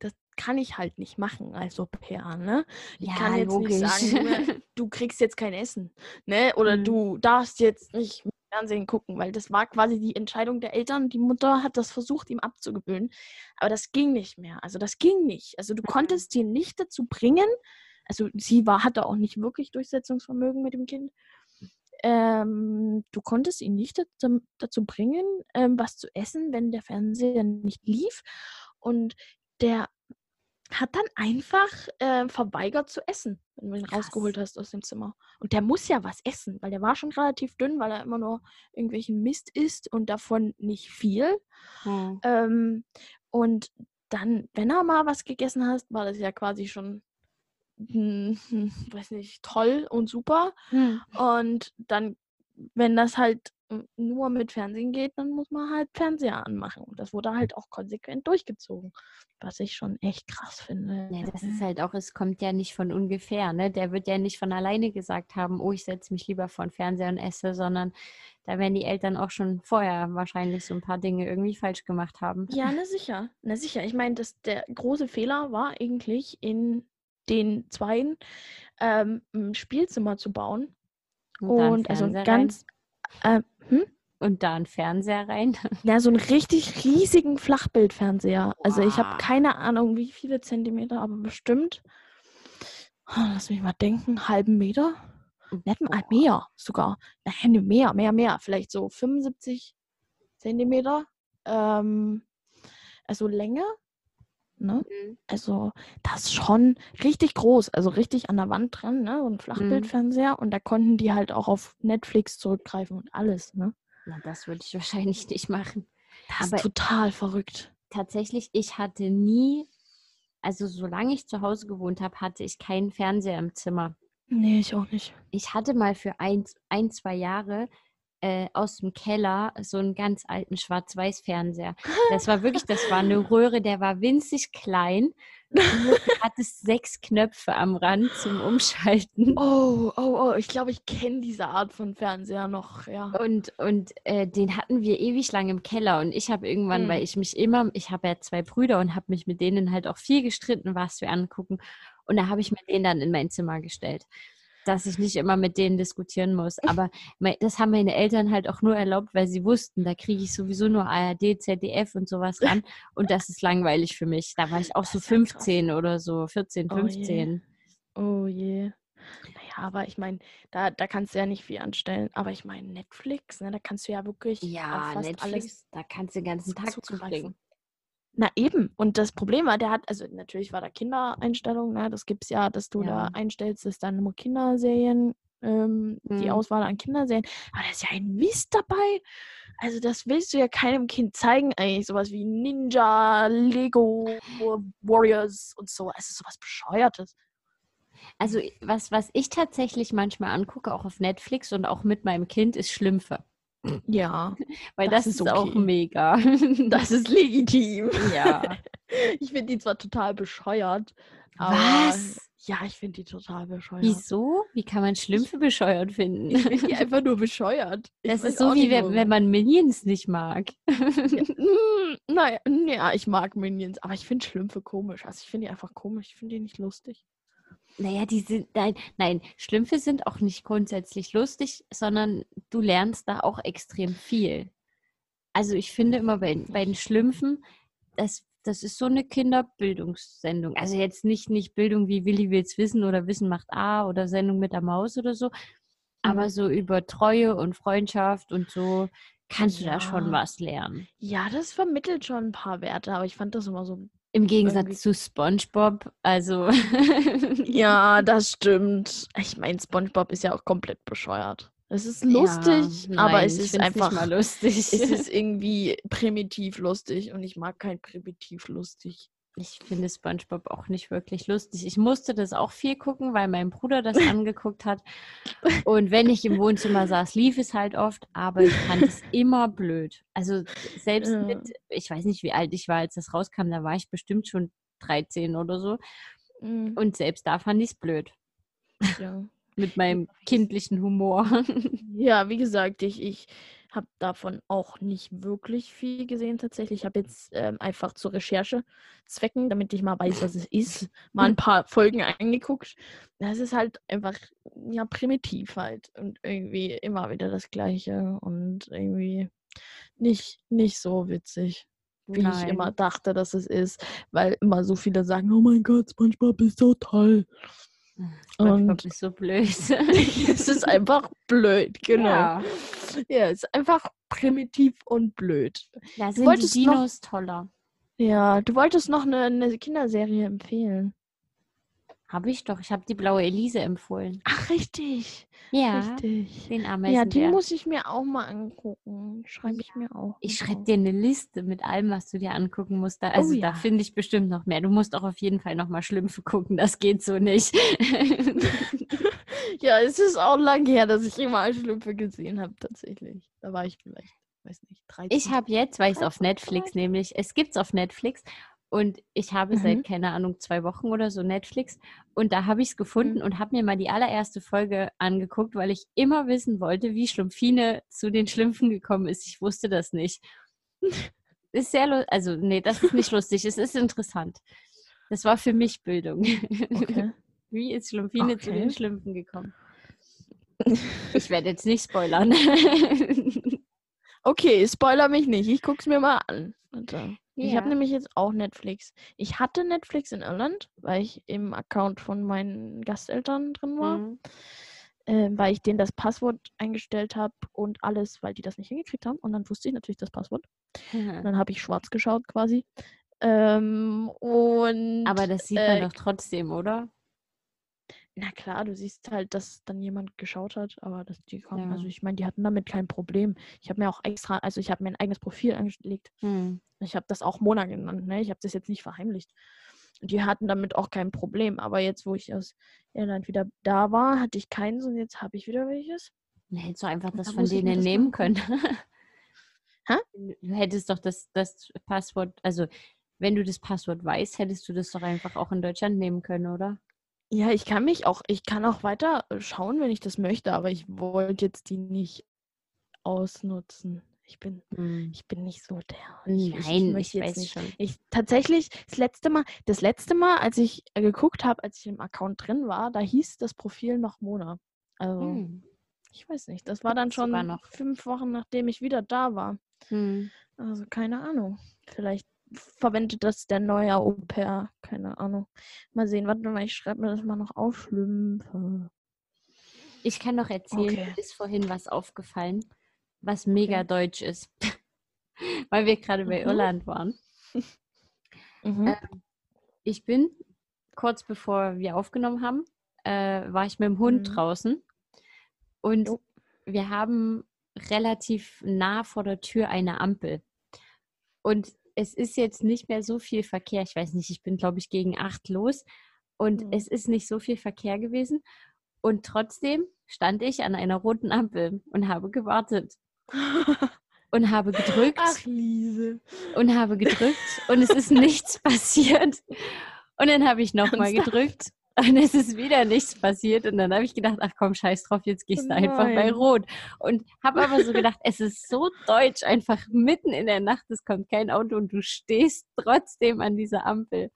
das kann ich halt nicht machen als Au-pair, ne? Ich Ja, kann jetzt logisch. nicht sagen, du kriegst jetzt kein Essen, ne? Oder Mhm. du darfst jetzt nicht Fernsehen gucken, weil das war quasi die Entscheidung der Eltern. Die Mutter hat das versucht, ihm abzugewöhnen, aber das ging nicht mehr. Also das ging nicht. Also du Mhm. konntest sie nicht dazu bringen. Also sie war, hatte auch nicht wirklich Durchsetzungsvermögen mit dem Kind. Ähm, du konntest ihn nicht dazu, dazu bringen, ähm, was zu essen, wenn der Fernseher nicht lief. Und der hat dann einfach äh, verweigert zu essen, wenn du ihn Krass. rausgeholt hast aus dem Zimmer. Und der muss ja was essen, weil der war schon relativ dünn, weil er immer nur irgendwelchen Mist isst und davon nicht viel. Hm. Ähm, und dann, wenn er mal was gegessen hat, war das ja quasi schon, hm, hm, *laughs* weiß nicht, toll und super. Hm. Und dann, wenn das halt nur mit Fernsehen geht, dann muss man halt Fernseher anmachen. Und das wurde halt auch konsequent durchgezogen. Was ich schon echt krass finde. Ja, das ist halt auch, es kommt ja nicht von ungefähr, ne? Der wird ja nicht von alleine gesagt haben, oh, ich setze mich lieber vor den Fernseher und esse, sondern da werden die Eltern auch schon vorher wahrscheinlich so ein paar Dinge irgendwie falsch gemacht haben. Ja, na sicher. Na sicher. Ich meine, das- der große Fehler war eigentlich in den Zweien ähm, ein Spielzimmer zu bauen. einen Und also ein ganz, äh, hm? und da ein Fernseher rein. *laughs* Ja, so einen richtig riesigen Flachbildfernseher. Also ich habe Wow. keine Ahnung, wie viele Zentimeter, aber bestimmt, ah, lass mich mal denken, einen halben Meter? Nicht mal mehr sogar. Nein, mehr, mehr, mehr. Vielleicht so 75 Zentimeter. Ähm, also Länge. Ne? Mhm. Also das ist schon richtig groß, also richtig an der Wand dran, ne? So ein Flachbildfernseher. Und da konnten die halt auch auf Netflix zurückgreifen und alles, ne? Na, das würde ich *laughs* wahrscheinlich nicht machen. Das Aber- ist total verrückt. Tatsächlich, ich hatte nie, also solange ich zu Hause gewohnt habe, hatte ich keinen Fernseher im Zimmer. Nee, ich auch nicht. Ich hatte mal für ein, ein zwei Jahre äh, aus dem Keller so einen ganz alten Schwarz-Weiß-Fernseher. Das war wirklich, das war eine *laughs* Röhre, der war winzig klein. Hat es sechs Knöpfe am Rand zum Umschalten. Oh, oh, oh, ich glaube, ich kenne diese Art von Fernseher noch, ja. Und, und äh, den hatten wir ewig lang im Keller. Und ich habe irgendwann, Mm. weil ich mich immer, ich habe ja zwei Brüder und habe mich mit denen halt auch viel gestritten, was wir angucken. Und da habe ich mir den dann in mein Zimmer gestellt, dass ich nicht immer mit denen diskutieren muss. *laughs* Aber das haben meine Eltern halt auch nur erlaubt, weil sie wussten, da kriege ich sowieso nur ARD, ZDF und sowas *laughs* ran. Und das ist langweilig für mich. Da war ich auch Das so ist ja krass. 15 oder so, 14, Oh je. 15. Oh je. Naja, aber ich meine, da, da kannst du ja nicht viel anstellen. Aber ich meine, Netflix, ne, da kannst du ja wirklich fast alles da kannst du den ganzen Tag zugreifen. Na eben. Und das Problem war, der hat, also natürlich war da Kindereinstellung, ne? Das gibt es ja, dass du da Ja. einstellst, dass dann nur Kinderserien, ähm, die Mhm. Auswahl an Kinderserien. Aber da ist ja ein Mist dabei. Also das willst du ja keinem Kind zeigen, eigentlich. Sowas wie Ninja, Lego, Warriors und so. Also sowas Bescheuertes. Also was, was ich tatsächlich manchmal angucke, auch auf Netflix und auch mit meinem Kind, ist Schlümpfe. Ja, *laughs* Weil Das das, ist ist auch okay. mega. *laughs* das ist legitim. ja. *laughs* Ich finde die zwar total bescheuert, aber Was? ja, ich finde die total bescheuert. Wieso? Wie kann man Schlümpfe bescheuert finden? Ich finde die einfach nur bescheuert. Ich Das weiß ist so wie wenn, wenn man Minions nicht mag. Mm, Naja, ja, ich mag Minions, aber ich finde Schlümpfe komisch. Also ich finde die einfach komisch. Ich finde die nicht lustig. Naja, die sind, nein, nein, Schlümpfe sind auch nicht grundsätzlich lustig, sondern du lernst da auch extrem viel. Also ich finde immer bei, bei den Schlümpfen, das, das ist so eine Kinderbildungssendung. Also jetzt nicht, nicht Bildung wie Willi will's wissen oder Wissen macht A oder Sendung mit der Maus oder so, Aber Mhm. so über Treue und Freundschaft und so kannst du da schon Ja. was lernen. Ja, das vermittelt schon ein paar Werte, aber ich fand das immer so. Im Gegensatz zu SpongeBob, also *laughs* Ja, das stimmt. Ich meine, SpongeBob ist ja auch komplett bescheuert. Es ist lustig, Ja, aber nein, es ich ist einfach. mal lustig. Es ist *laughs* irgendwie primitiv lustig und ich mag kein primitiv lustig. Ich finde SpongeBob auch nicht wirklich lustig. Ich musste das auch viel gucken, weil mein Bruder das *laughs* angeguckt hat. Und wenn ich im Wohnzimmer saß, lief es halt oft, aber ich fand es immer blöd. Also selbst Ja. mit, ich weiß nicht, wie alt ich war, als das rauskam, da war ich bestimmt schon 13 oder so. Mm, Und selbst da fand ich es blöd. ja. Mit meinem kindlichen Humor. *laughs* ja, wie gesagt, ich, ich habe davon auch nicht wirklich viel gesehen tatsächlich. Ich habe jetzt ähm, einfach zur Recherchezwecken, damit ich mal weiß, was es ist, mal ein paar *laughs* Folgen angeguckt. Das ist halt einfach, ja, primitiv halt und irgendwie immer wieder das Gleiche und irgendwie nicht, nicht so witzig. Wie ich immer Nein. dachte, dass es ist, weil immer so viele sagen, oh mein Gott, SpongeBob ist so toll. Und- ist so blöd. *laughs* es ist einfach blöd, genau. Ja. Ja, es ist einfach primitiv und blöd. Da sind die wolltest noch- Dinos toller. Ja, du wolltest noch eine, eine Kinderserie empfehlen. Habe ich doch. Ich habe die blaue Elise empfohlen. Ach, richtig. Ja, Richtig. den Ja, Ameisenbär. die muss ich mir auch mal angucken. Schreibe ich mir auch. Ich schreibe dir eine Liste mit allem, was du dir angucken musst. Da, also Oh ja. da finde ich bestimmt noch mehr. Du musst auch auf jeden Fall noch mal Schlümpfe gucken. Das geht so nicht. *laughs* Ja, es ist auch lang her, dass ich immer Schlümpfe gesehen habe, tatsächlich. Da war ich vielleicht, weiß nicht, 13. ich habe jetzt, weil ich es auf 13 Netflix nämlich, es gibt es auf Netflix und ich habe Mhm. seit, keine Ahnung, zwei Wochen oder so Netflix und da habe ich es gefunden Mhm. und habe mir mal die allererste Folge angeguckt, weil ich immer wissen wollte, wie Schlumpfine zu den Schlümpfen gekommen ist. Ich wusste das nicht. *laughs* Ist sehr lustig. Also, nee, das ist nicht lustig. Es ist interessant. Das war für mich Bildung. Okay. *laughs* Wie ist Schlumpfine zu den Okay. Schlümpfen gekommen? *laughs* Ich werde jetzt nicht spoilern. Okay, spoiler mich nicht. Ich guck's mir mal an. Warte. Ich Ja. habe nämlich jetzt auch Netflix. Ich hatte Netflix in Irland, weil ich im Account von meinen Gasteltern drin war, Mhm. äh, weil ich denen das Passwort eingestellt habe und alles, weil die das nicht hingekriegt haben. Und dann wusste ich natürlich das Passwort. Und dann habe ich schwarz geschaut quasi. Ähm, und Aber das sieht äh, man doch trotzdem, oder? Na klar, du siehst halt, dass dann jemand geschaut hat, aber dass die kamen, also Ja. ich meine, die hatten damit kein Problem. Ich habe mir auch extra, also ich habe mir ein eigenes Profil angelegt. Hm. Ich habe das auch Mona genannt, ne? Ich habe das jetzt nicht verheimlicht. Und die hatten damit auch kein Problem. Aber jetzt, wo ich aus Irland wieder da war, hatte ich keins und jetzt habe ich wieder welches. Du hättest doch einfach das Da von denen das nehmen können. *laughs* Hä? Du hättest doch das, das Passwort, also wenn du das Passwort weißt, hättest du das doch einfach auch in Deutschland nehmen können, oder? Ja, ich kann mich auch, ich kann auch weiter äh, schauen, wenn ich das möchte, aber ich wollte jetzt die nicht ausnutzen. Ich bin, Hm. ich bin nicht so der. Ich, ich, Nein, ich, möchte jetzt weiß nicht. schon. Ich tatsächlich, das letzte Mal, das letzte Mal, als ich äh, geguckt habe, als ich im Account drin war, da hieß das Profil noch Mona. Also, Hm. ich weiß nicht. Das war dann schon noch. fünf Wochen, nachdem ich wieder da war. Hm. Also, keine Ahnung. Vielleicht verwendet das der neue Au pair. Keine Ahnung. Mal sehen. Warte mal, ich schreibe mir das mal noch auf. Schlümpfe. Ich kann noch erzählen, Okay. mir ist vorhin was aufgefallen, was mega Okay. deutsch ist. *laughs* Weil wir gerade bei Mhm. Irland waren. *laughs* Mhm. Äh, Ich bin, kurz bevor wir aufgenommen haben, äh, war ich mit dem Hund Mhm. draußen und Jo. wir haben relativ nah vor der Tür eine Ampel. Und es ist jetzt nicht mehr so viel Verkehr. Ich weiß nicht, ich bin, glaube ich, gegen acht los und Mhm. es ist nicht so viel Verkehr gewesen. Und trotzdem stand ich an einer roten Ampel und habe gewartet und habe *laughs* gedrückt Ach, Liese. und habe gedrückt und es ist *laughs* nichts passiert. Und dann habe ich nochmal gedrückt und es ist wieder nichts passiert. Und dann habe ich gedacht, ach komm, scheiß drauf, jetzt gehst du einfach bei. Rot. Und habe aber so gedacht, es ist so deutsch, einfach mitten in der Nacht, es kommt kein Auto und du stehst trotzdem an dieser Ampel.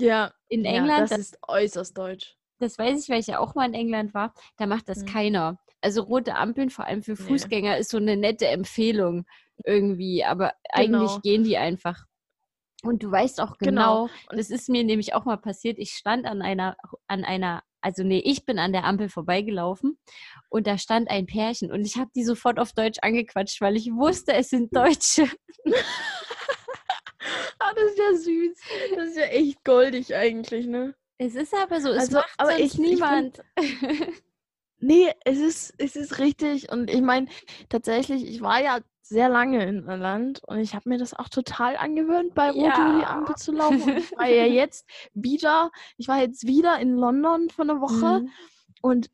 Ja, In ja, England, das ist äußerst deutsch. das weiß ich, weil ich ja auch mal in England war, da macht das Mhm. keiner. Also rote Ampeln, vor allem für Nee. Fußgänger, ist so eine nette Empfehlung irgendwie. Aber eigentlich Genau. gehen die einfach. Und du weißt auch Genau. genau, das ist mir nämlich auch mal passiert. Ich stand an einer, an einer also nee, ich bin an der Ampel vorbeigelaufen und da stand ein Pärchen und ich habe die sofort auf Deutsch angequatscht, weil ich wusste, es sind Deutsche. *laughs* ah, das ist ja süß. Das ist ja echt goldig eigentlich, ne? Es ist aber so, es Also, macht aber sonst ich- ich niemand. *laughs* Nee, es ist, es ist richtig. Und ich meine, tatsächlich, ich war ja sehr lange in Irland und ich habe mir das auch total angewöhnt, bei Rot über die Ja. Ampel zu laufen. Und ich war ja *laughs* jetzt wieder, ich war jetzt wieder in London für eine Woche Mhm. und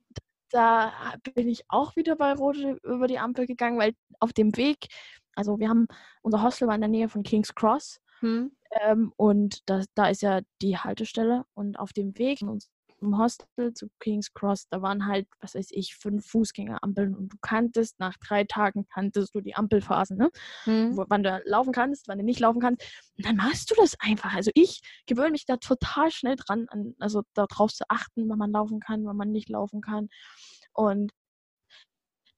da bin ich auch wieder bei Rot über die Ampel gegangen, weil auf dem Weg, also wir haben, unser Hostel war in der Nähe von King's Cross Hm. ähm, und da, da ist ja die Haltestelle. Und auf dem Weg von unserem Hostel zu King's Cross, da waren halt, was weiß ich, fünf Fußgängerampeln. Und du kanntest, nach drei Tagen kanntest du die Ampelphasen, ne? Hm. Wo, wann du laufen kannst, wann du nicht laufen kannst. Und dann machst du das einfach. Also ich gewöhne mich da total schnell dran, an, also darauf zu achten, wann man laufen kann, wann man nicht laufen kann. Und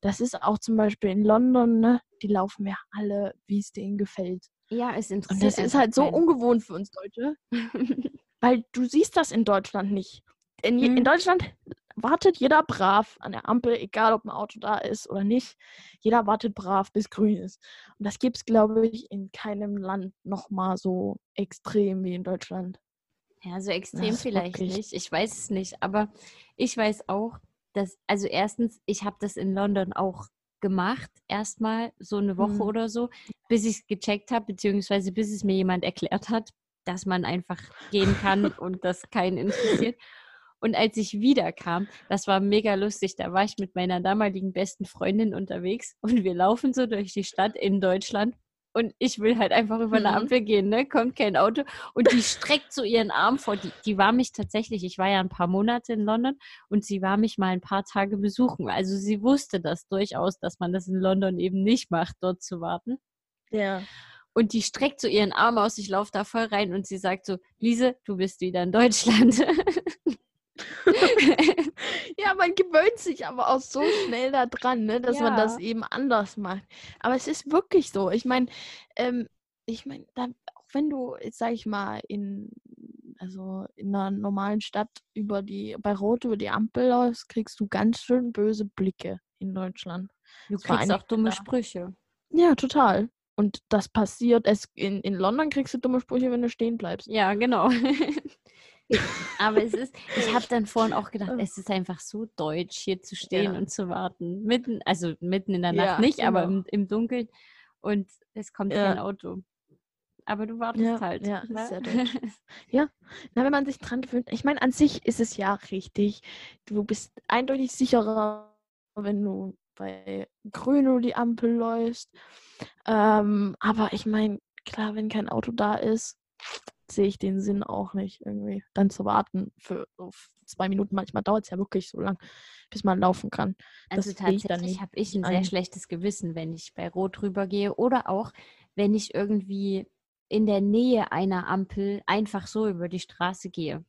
das ist auch zum Beispiel in London, ne? Die laufen ja alle, wie es denen gefällt. Ja, es Und interessiert das ist halt so ungewohnt für uns Deutsche, *laughs* weil du siehst das in Deutschland nicht. In, je- Mhm. in Deutschland wartet jeder brav an der Ampel, egal ob ein Auto da ist oder nicht. Jeder wartet brav, bis grün ist. Und das gibt es, glaube ich, in keinem Land nochmal so extrem wie in Deutschland. Ja, so extrem ist vielleicht nicht. Ich weiß es nicht. Aber ich weiß auch, dass, also erstens, ich habe das in London auch gemacht, erstmal so eine Woche Mhm. oder so, bis ich es gecheckt habe, beziehungsweise bis es mir jemand erklärt hat, dass man einfach gehen kann *laughs* und das keinen interessiert. Und als ich wiederkam, das war mega lustig, da war ich mit meiner damaligen besten Freundin unterwegs *laughs* und wir laufen so durch die Stadt in Deutschland und ich will halt einfach über eine Mhm. Ampel gehen, ne? Kommt kein Auto und die streckt so ihren Arm vor. Die, die war mich tatsächlich, ich war ja ein paar Monate in London und sie war mich mal ein paar Tage besuchen. Also sie wusste das durchaus, dass man das in London eben nicht macht, dort zu warten. Ja. Und die streckt so ihren Arm aus, ich laufe da voll rein und sie sagt so, Lise, du bist wieder in Deutschland. *laughs* *laughs* Ja, man gewöhnt sich aber auch so schnell daran, ne, dass man das Ja. eben anders macht. Aber es ist wirklich so. Ich meine, ähm, ich meine, auch wenn du, jetzt sag ich mal, in, also in einer normalen Stadt über die, bei Rot über die Ampel läufst, kriegst du ganz schön böse Blicke in Deutschland. Du war kriegst auch dumme klar. Sprüche. Ja, total. Und das passiert, es, in, in London kriegst du dumme Sprüche, wenn du stehen bleibst. Ja, genau. *laughs* Aber es ist, ich habe dann vorhin auch gedacht, Oh. es ist einfach so deutsch, hier zu stehen Ja. und zu warten. Mitten, also mitten in der Nacht Ja, nicht, aber genau. im, im Dunkeln. Und es kommt Ja. kein Auto. Aber du wartest Ja, halt. ja, ist ne? *laughs* deutsch. Na, wenn man sich dran gewöhnt. Ich meine, an sich ist es ja richtig. Du bist eindeutig sicherer, wenn du bei Grün über die Ampel läufst. Ähm, aber ich meine, klar, wenn kein Auto da ist, sehe ich den Sinn auch nicht irgendwie. Dann zu warten für so zwei Minuten. Manchmal dauert es ja wirklich so lang, bis man laufen kann. Also Das tatsächlich habe ich ein sehr ein. schlechtes Gewissen, wenn ich bei Rot drüber gehe oder auch, wenn ich irgendwie in der Nähe einer Ampel einfach so über die Straße gehe.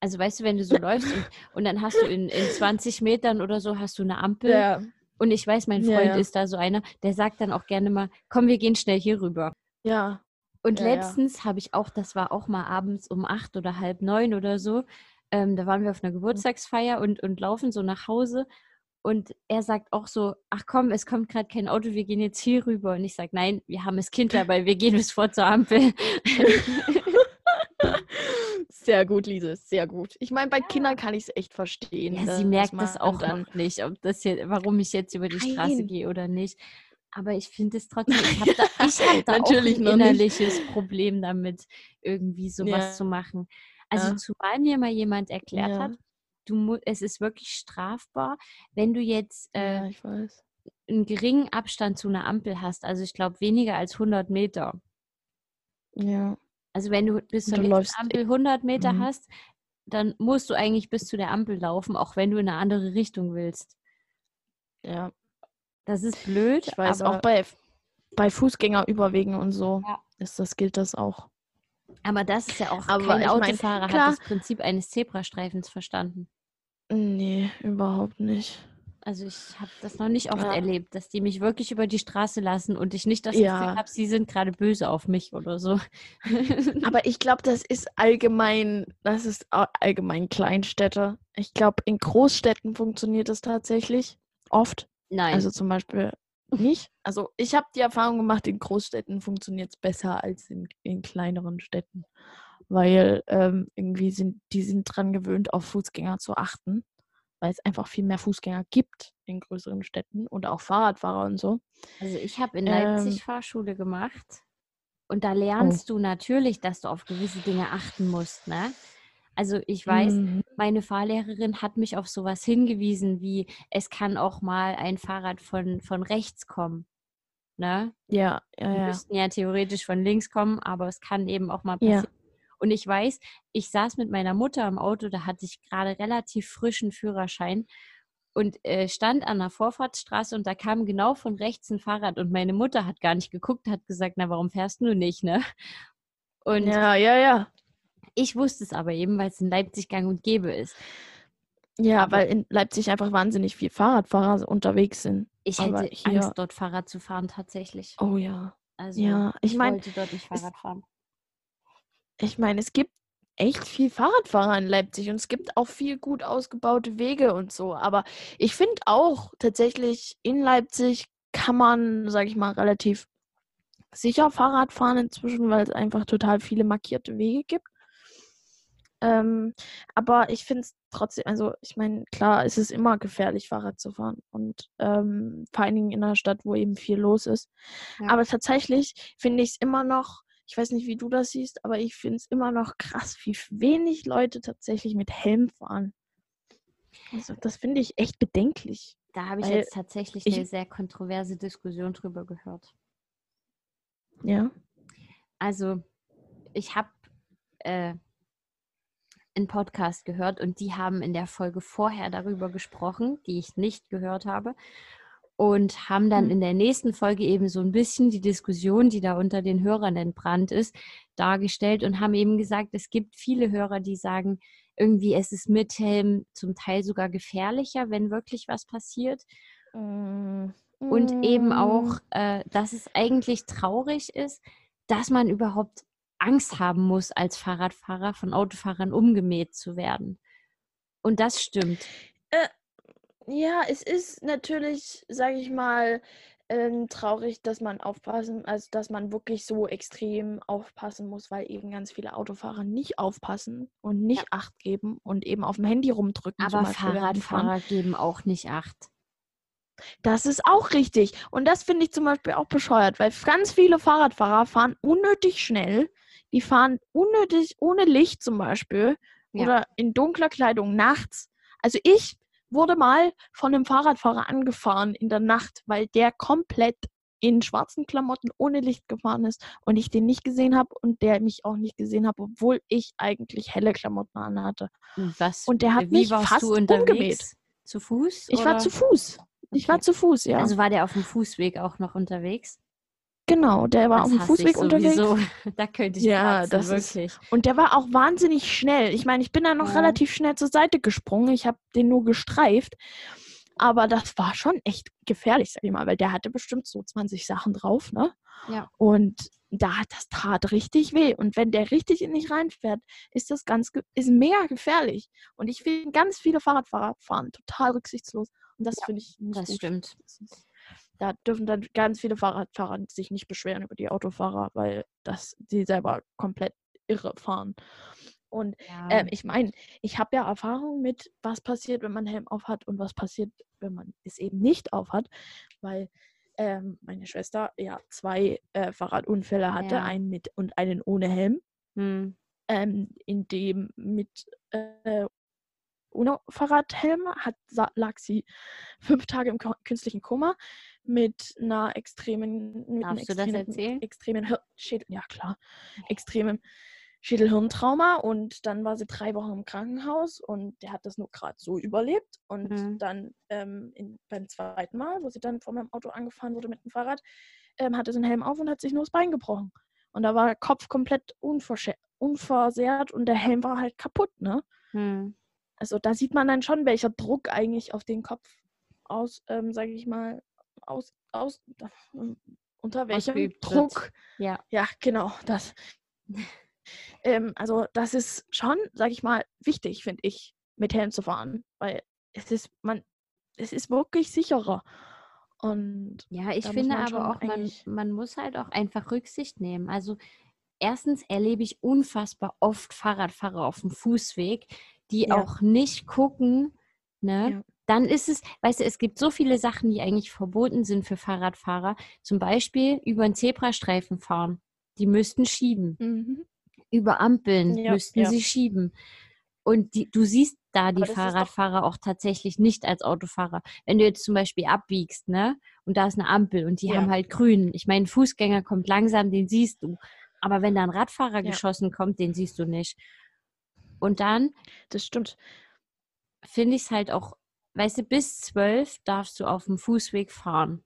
Also weißt du, wenn du so *laughs* läufst und, und dann hast du in, in 20 Metern oder so hast du eine Ampel Ja, und ich weiß, mein Ja, Freund ja. ist da so einer, der sagt dann auch gerne mal, komm, wir gehen schnell hier rüber. ja. Und Ja, ja. letztens habe ich auch, das war auch mal abends um acht oder halb neun oder so, ähm, da waren wir auf einer Geburtstagsfeier und, und laufen so nach Hause. Und er sagt auch so, ach komm, es kommt gerade kein Auto, wir gehen jetzt hier rüber. Und ich sage, nein, wir haben das Kind dabei, wir gehen bis vor zur Ampel. *laughs* Sehr gut, Lise, sehr gut. Ich meine, bei Kindern kann ich es echt verstehen. Ja, sie merkt das auch dann, nicht, ob das hier, warum ich jetzt über die Straße Nein. gehe oder nicht. Aber ich finde es trotzdem, ich habe *laughs* da, ich hab da auch Natürlich ein noch nicht. innerliches Problem damit, irgendwie sowas Ja. zu machen. Also Ja. zumal mir mal jemand erklärt Ja. hat, du es ist wirklich strafbar, wenn du jetzt äh, einen geringen Abstand zu einer Ampel hast. Also ich glaube weniger als 100 Meter. Ja. Also wenn du bis zur nächsten Ampel 100 Meter Mhm. hast, dann musst du eigentlich bis zu der Ampel laufen, auch wenn du in eine andere Richtung willst. Ja. Das ist blöd, Ich weiß, aber, auch bei, bei Fußgängerüberwegen und so Ja. ist das, gilt das auch. aber das ist ja auch Aber kein ich mein, Autofahrer hat das Prinzip eines Zebrastreifens verstanden. Nee, überhaupt nicht. Also ich habe das noch nicht oft Ja. erlebt, dass die mich wirklich über die Straße lassen und ich nicht das Ja. Gefühl habe, sie sind gerade böse auf mich oder so. *laughs* Aber ich glaube, das ist allgemein, das ist allgemein Kleinstädte. Ich glaube, in Großstädten funktioniert das tatsächlich oft. Nein. Also zum Beispiel nicht. Also ich habe die Erfahrung gemacht, in Großstädten funktioniert es besser als in, in kleineren Städten. Weil ähm, irgendwie sind die sind dran gewöhnt, auf Fußgänger zu achten. Weil es einfach viel mehr Fußgänger gibt in größeren Städten und auch Fahrradfahrer und so. Also ich habe in Ähm, Leipzig Fahrschule gemacht und da lernst du natürlich, dass du auf gewisse Dinge achten musst, ne? Also ich weiß, Mhm. meine Fahrlehrerin hat mich auf sowas hingewiesen, wie es kann auch mal ein Fahrrad von, von rechts kommen. Ne? Ja, ja, Die ja. müssten ja theoretisch von links kommen, aber es kann eben auch mal Ja. passieren. Und ich weiß, ich saß mit meiner Mutter im Auto, da hatte ich gerade relativ frischen Führerschein und äh, stand an der Vorfahrtsstraße und da kam genau von rechts ein Fahrrad und meine Mutter hat gar nicht geguckt, hat gesagt, na warum fährst du nicht, ne? Und Ja, ja, ja. Ich wusste es aber eben, weil es in Leipzig gang und gäbe ist. Ja, Aber- weil in Leipzig einfach wahnsinnig viel Fahrradfahrer unterwegs sind. Ich Aber hätte hier- Angst, dort Fahrrad zu fahren tatsächlich. Oh ja. Also Ja, ich ich mein, wollte dort nicht es- Fahrrad fahren. Ich meine, es gibt echt viel Fahrradfahrer in Leipzig und es gibt auch viel gut ausgebaute Wege und so. Aber ich finde auch tatsächlich in Leipzig kann man, sage ich mal, relativ sicher Fahrrad fahren inzwischen, weil es einfach total viele markierte Wege gibt. Ähm, aber ich finde es trotzdem, also ich meine, klar, es ist immer gefährlich, Fahrrad zu fahren und ähm, vor allen Dingen in einer Stadt, wo eben viel los ist. Ja. Aber tatsächlich finde ich es immer noch, ich weiß nicht, wie du das siehst, aber ich finde es immer noch krass, wie wenig Leute tatsächlich mit Helm fahren. Also das finde ich echt bedenklich. Da habe ich jetzt tatsächlich ich- eine sehr kontroverse Diskussion drüber gehört. Ja. Also, ich habe äh, einen Podcast gehört und die haben in der Folge vorher darüber gesprochen, die ich nicht gehört habe. Und haben dann Hm. in der nächsten Folge eben so ein bisschen die Diskussion, die da unter den Hörern entbrannt ist, dargestellt und haben eben gesagt, es gibt viele Hörer, die sagen, irgendwie es ist mit Helm zum Teil sogar gefährlicher, wenn wirklich was passiert. Und eben auch, äh, dass es eigentlich traurig ist, dass man überhaupt Angst haben muss, als Fahrradfahrer von Autofahrern umgemäht zu werden. Und das stimmt. Ja, es ist natürlich, sage ich mal, ähm, traurig, dass man aufpassen, also dass man wirklich so extrem aufpassen muss, weil eben ganz viele Autofahrer nicht aufpassen und nicht Acht geben und eben auf dem Handy rumdrücken. Aber. Fahrradfahrer geben auch nicht Acht. Das ist auch richtig. Und das finde ich zum Beispiel auch bescheuert, weil ganz viele Fahrradfahrer fahren unnötig schnell. Die fahren unnötig ohne Licht zum Beispiel Ja. oder in dunkler Kleidung nachts. Also ich wurde mal von einem Fahrradfahrer angefahren in der Nacht, weil der komplett in schwarzen Klamotten ohne Licht gefahren ist und ich den nicht gesehen habe und der mich auch nicht gesehen hat, obwohl ich eigentlich helle Klamotten anhatte. Was, Und der hat mich fast umgemäht. Zu Fuß? Ich war oder? zu Fuß. Ich war zu Fuß, ja. Also war der auf dem Fußweg auch noch unterwegs? Genau, der war Das auf dem Fußweg unterwegs. *laughs* Da könnte ich Ja, platzen, das ist- wirklich. Und der war auch wahnsinnig schnell. Ich meine, ich bin da noch Ja. relativ schnell zur Seite gesprungen. Ich habe den nur gestreift. Aber das war schon echt gefährlich, sag ich mal, weil der hatte bestimmt so 20 Sachen drauf, ne? Ja. Und da hat das tat richtig weh. Und wenn der richtig in dich reinfährt, ist das ganz, ist mega gefährlich. Und ich finde, ganz viele Fahrradfahrer fahren total rücksichtslos. Und das Ja, finde ich nicht Das gut. stimmt. Das ist- Da dürfen dann ganz viele Fahrradfahrer sich nicht beschweren über die Autofahrer, weil das die selber komplett irre fahren. Und Ja. ähm, ich meine, ich habe ja Erfahrung mit, was passiert, wenn man Helm auf hat und was passiert, wenn man es eben nicht auf hat, weil ähm, meine Schwester ja zwei äh, Fahrradunfälle hatte, Ja. einen mit und einen ohne Helm, Hm. ähm, in dem mit äh, ohne Fahrradhelm hat, lag sie fünf Tage im künstlichen Koma mit einer extremen, mit einem Darfst du das extremen, erzählen? extremen Hir- Schädel, ja klar, extremem Schädelhirntrauma und dann war sie drei Wochen im Krankenhaus und der hat das nur gerade so überlebt und Mhm. dann ähm, in, beim zweiten Mal, wo sie dann von meinem Auto angefahren wurde mit dem Fahrrad, ähm, hatte sie einen Helm auf und hat sich nur das Bein gebrochen. Und da war der Kopf komplett unversehrt und der Helm war halt kaputt, ne? Hm. Also da sieht man dann schon, welcher Druck eigentlich auf den Kopf aus, ähm, sage ich mal, aus, aus, unter welchem. Druck. Ja. Ja, genau, das. *laughs* ähm, also das ist schon, sage ich mal, wichtig, finde ich, mit Helm zu fahren, weil es ist, man, es ist wirklich sicherer. Und Ja, ich finde aber auch, man, man muss halt auch einfach Rücksicht nehmen. Also erstens erlebe ich unfassbar oft Fahrradfahrer auf dem Fußweg, die Ja. auch nicht gucken, ne? Ja. Dann ist es, weißt du, es gibt so viele Sachen, die eigentlich verboten sind für Fahrradfahrer. Zum Beispiel über einen Zebrastreifen fahren. Die müssten schieben. mhm. Über Ampeln Ja, müssten sie schieben. Und die, du siehst da die Fahrradfahrer auch tatsächlich nicht als Autofahrer. Wenn du jetzt zum Beispiel abbiegst, ne, und da ist eine Ampel und die Ja. haben halt grün. Ich meine, ein Fußgänger kommt langsam, den siehst du. Aber wenn da ein Radfahrer Ja. geschossen kommt, den siehst du nicht. Und dann das stimmt. finde ich es halt auch, weißt du, bis zwölf darfst du auf dem Fußweg fahren.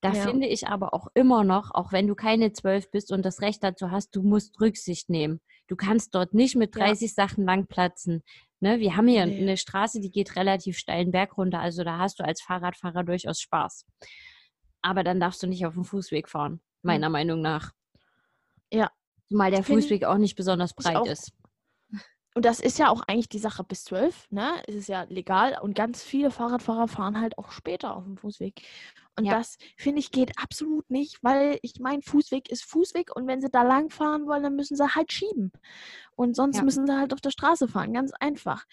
Da Ja. finde ich aber auch immer noch, auch wenn du keine zwölf bist und das Recht dazu hast, du musst Rücksicht nehmen. Du kannst dort nicht mit Ja. 30 Sachen lang platzen. Ne? Wir haben hier Nee. eine Straße, die geht relativ steilen Berg runter, also da hast du als Fahrradfahrer durchaus Spaß. Aber dann darfst du nicht auf dem Fußweg fahren, meiner Meinung nach. Ja. Zumal der Find Fußweg auch nicht besonders breit ist. Und das ist ja auch eigentlich die Sache bis zwölf, ne? Es ist ja legal und ganz viele Fahrradfahrer fahren halt auch später auf dem Fußweg. Und Ja. das, finde ich, geht absolut nicht, weil ich meine, Fußweg ist Fußweg und wenn sie da lang fahren wollen, dann müssen sie halt schieben. Und sonst Ja. müssen sie halt auf der Straße fahren, ganz einfach.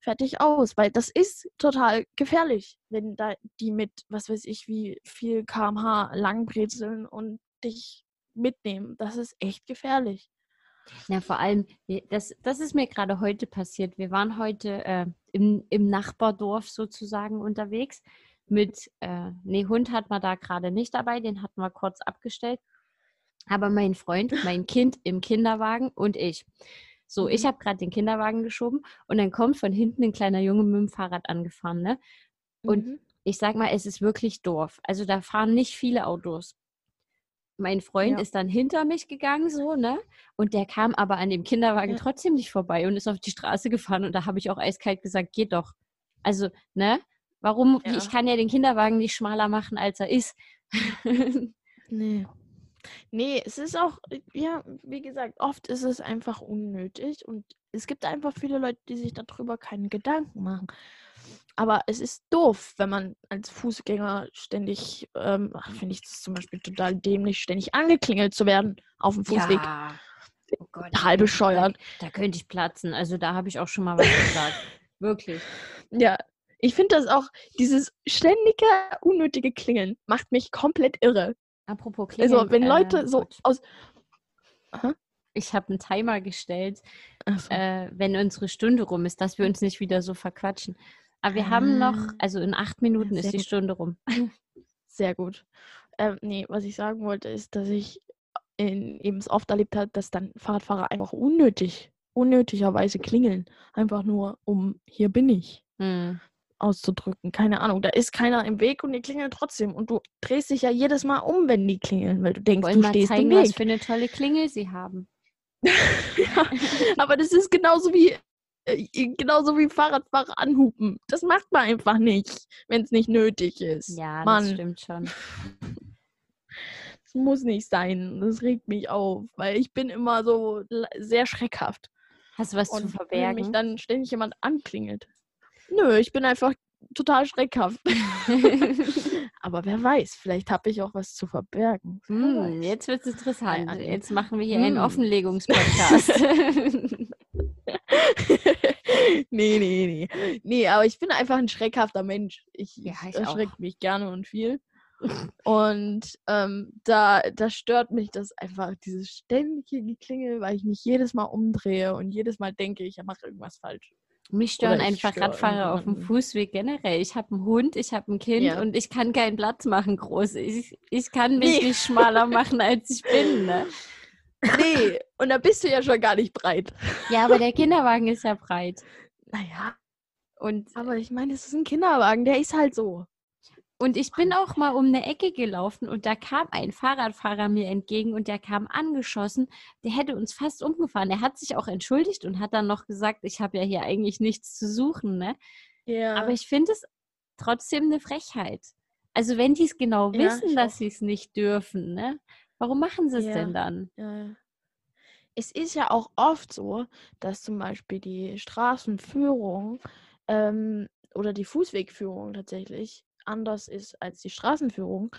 Fertig aus, weil das ist total gefährlich, wenn da die mit, was weiß ich, wie viel kmh langbrezeln und dich mitnehmen. Das ist echt gefährlich. Ja, vor allem, das, das ist mir gerade heute passiert. Wir waren heute äh, im, im Nachbardorf sozusagen unterwegs mit, äh, nee, Hund hat man da gerade nicht dabei, den hatten wir kurz abgestellt. Aber mein Freund, *laughs* mein Kind im Kinderwagen und ich. So, ich Mhm. habe gerade den Kinderwagen geschoben und dann kommt von hinten ein kleiner Junge mit dem Fahrrad angefahren, ne? Und Mhm. ich sag mal, es ist wirklich Dorf. Also da fahren nicht viele Autos. Mein Freund Ja. ist dann hinter mich gegangen, so, ne? Und der kam aber an dem Kinderwagen Ja. trotzdem nicht vorbei und ist auf die Straße gefahren. Und da habe ich auch eiskalt gesagt, geht doch. Also, ne? Warum? Ja. Ich kann ja den Kinderwagen nicht schmaler machen, als er ist. *laughs* Nee. Nee, es ist auch, äh, ja, wie gesagt, oft ist es einfach unnötig und es gibt einfach viele Leute, die sich darüber keine Gedanken machen. Aber es ist doof, wenn man als Fußgänger ständig, ähm, finde ich das zum Beispiel total dämlich, ständig angeklingelt zu werden auf dem Fußweg. Ja. Oh Gott, Total da- bescheuert. Da, da könnte ich platzen. Also da habe ich auch schon mal was gesagt. *laughs* Wirklich. Ja, ich finde das auch, dieses ständige, unnötige Klingeln macht mich komplett irre. Apropos Klingeln. Also, wenn äh, Leute so Gott. aus. Ich habe einen Timer gestellt, so. äh, wenn unsere Stunde rum ist, dass wir uns nicht wieder so verquatschen. Aber wir haben noch, Ah. also in acht Minuten ist die gut. Stunde rum. *laughs* Sehr gut. Ähm, nee, was ich sagen wollte, ist, dass ich in, eben es oft erlebt habe, dass dann Fahrradfahrer einfach unnötig, unnötigerweise klingeln. Einfach nur, um hier bin ich Hm. auszudrücken. Keine Ahnung. Da ist keiner im Weg und die klingeln trotzdem. Und du drehst dich ja jedes Mal um, wenn die klingeln, weil du denkst, Wollen du stehst im zeigen, was Weg. für eine tolle Klingel sie haben. *laughs* ja, aber das ist genauso wie genauso wie Fahrradfahrer anhupen. Das macht man einfach nicht, wenn es nicht nötig ist. Ja, das Mann. stimmt schon. Das muss nicht sein. Das regt mich auf, weil ich bin immer so sehr schreckhaft. Hast du was Und zu wenn verbergen? mich dann ständig jemand anklingelt. Nö, ich bin einfach total schreckhaft. *laughs* Aber wer weiß, vielleicht habe ich auch was zu verbergen. Weiß. jetzt wird es interessant. Jetzt machen wir hier einen Hm. Offenlegungspodcast. *laughs* *laughs* *laughs* nee, nee, nee. Nee, aber ich bin einfach ein schreckhafter Mensch. Ich, Ja, ich erschrecke mich gerne und viel. Und ähm, da, da stört mich das einfach, dieses ständige Geklingel, weil ich mich jedes Mal umdrehe und jedes Mal denke, ich mache irgendwas falsch. Mich stören einfach störe Radfahrer auf dem. Fußweg generell. Ich habe einen Hund, ich habe ein Kind Ja. und ich kann keinen Platz machen groß. Ich, ich kann mich Nee. nicht schmaler machen, als ich bin. Ne? *laughs* Nee, und da bist du ja schon gar nicht breit. Ja, aber der Kinderwagen ist ja breit. Naja, Und, aber ich meine, es ist ein Kinderwagen, der ist halt so. und ich bin auch mal um eine Ecke gelaufen und da kam ein Fahrradfahrer mir entgegen und der kam angeschossen. Der hätte uns fast umgefahren. Er hat sich auch entschuldigt und hat dann noch gesagt, ich habe ja hier eigentlich nichts zu suchen. Ne? Ja. Aber ich finde es trotzdem eine Frechheit. Also wenn die es genau Ja, wissen, dass sie es nicht dürfen, ne? Warum machen sie es Ja. denn dann? Ja. Es ist ja auch oft so, dass zum Beispiel die Straßenführung ähm, oder die Fußwegführung tatsächlich anders ist als die Straßenführung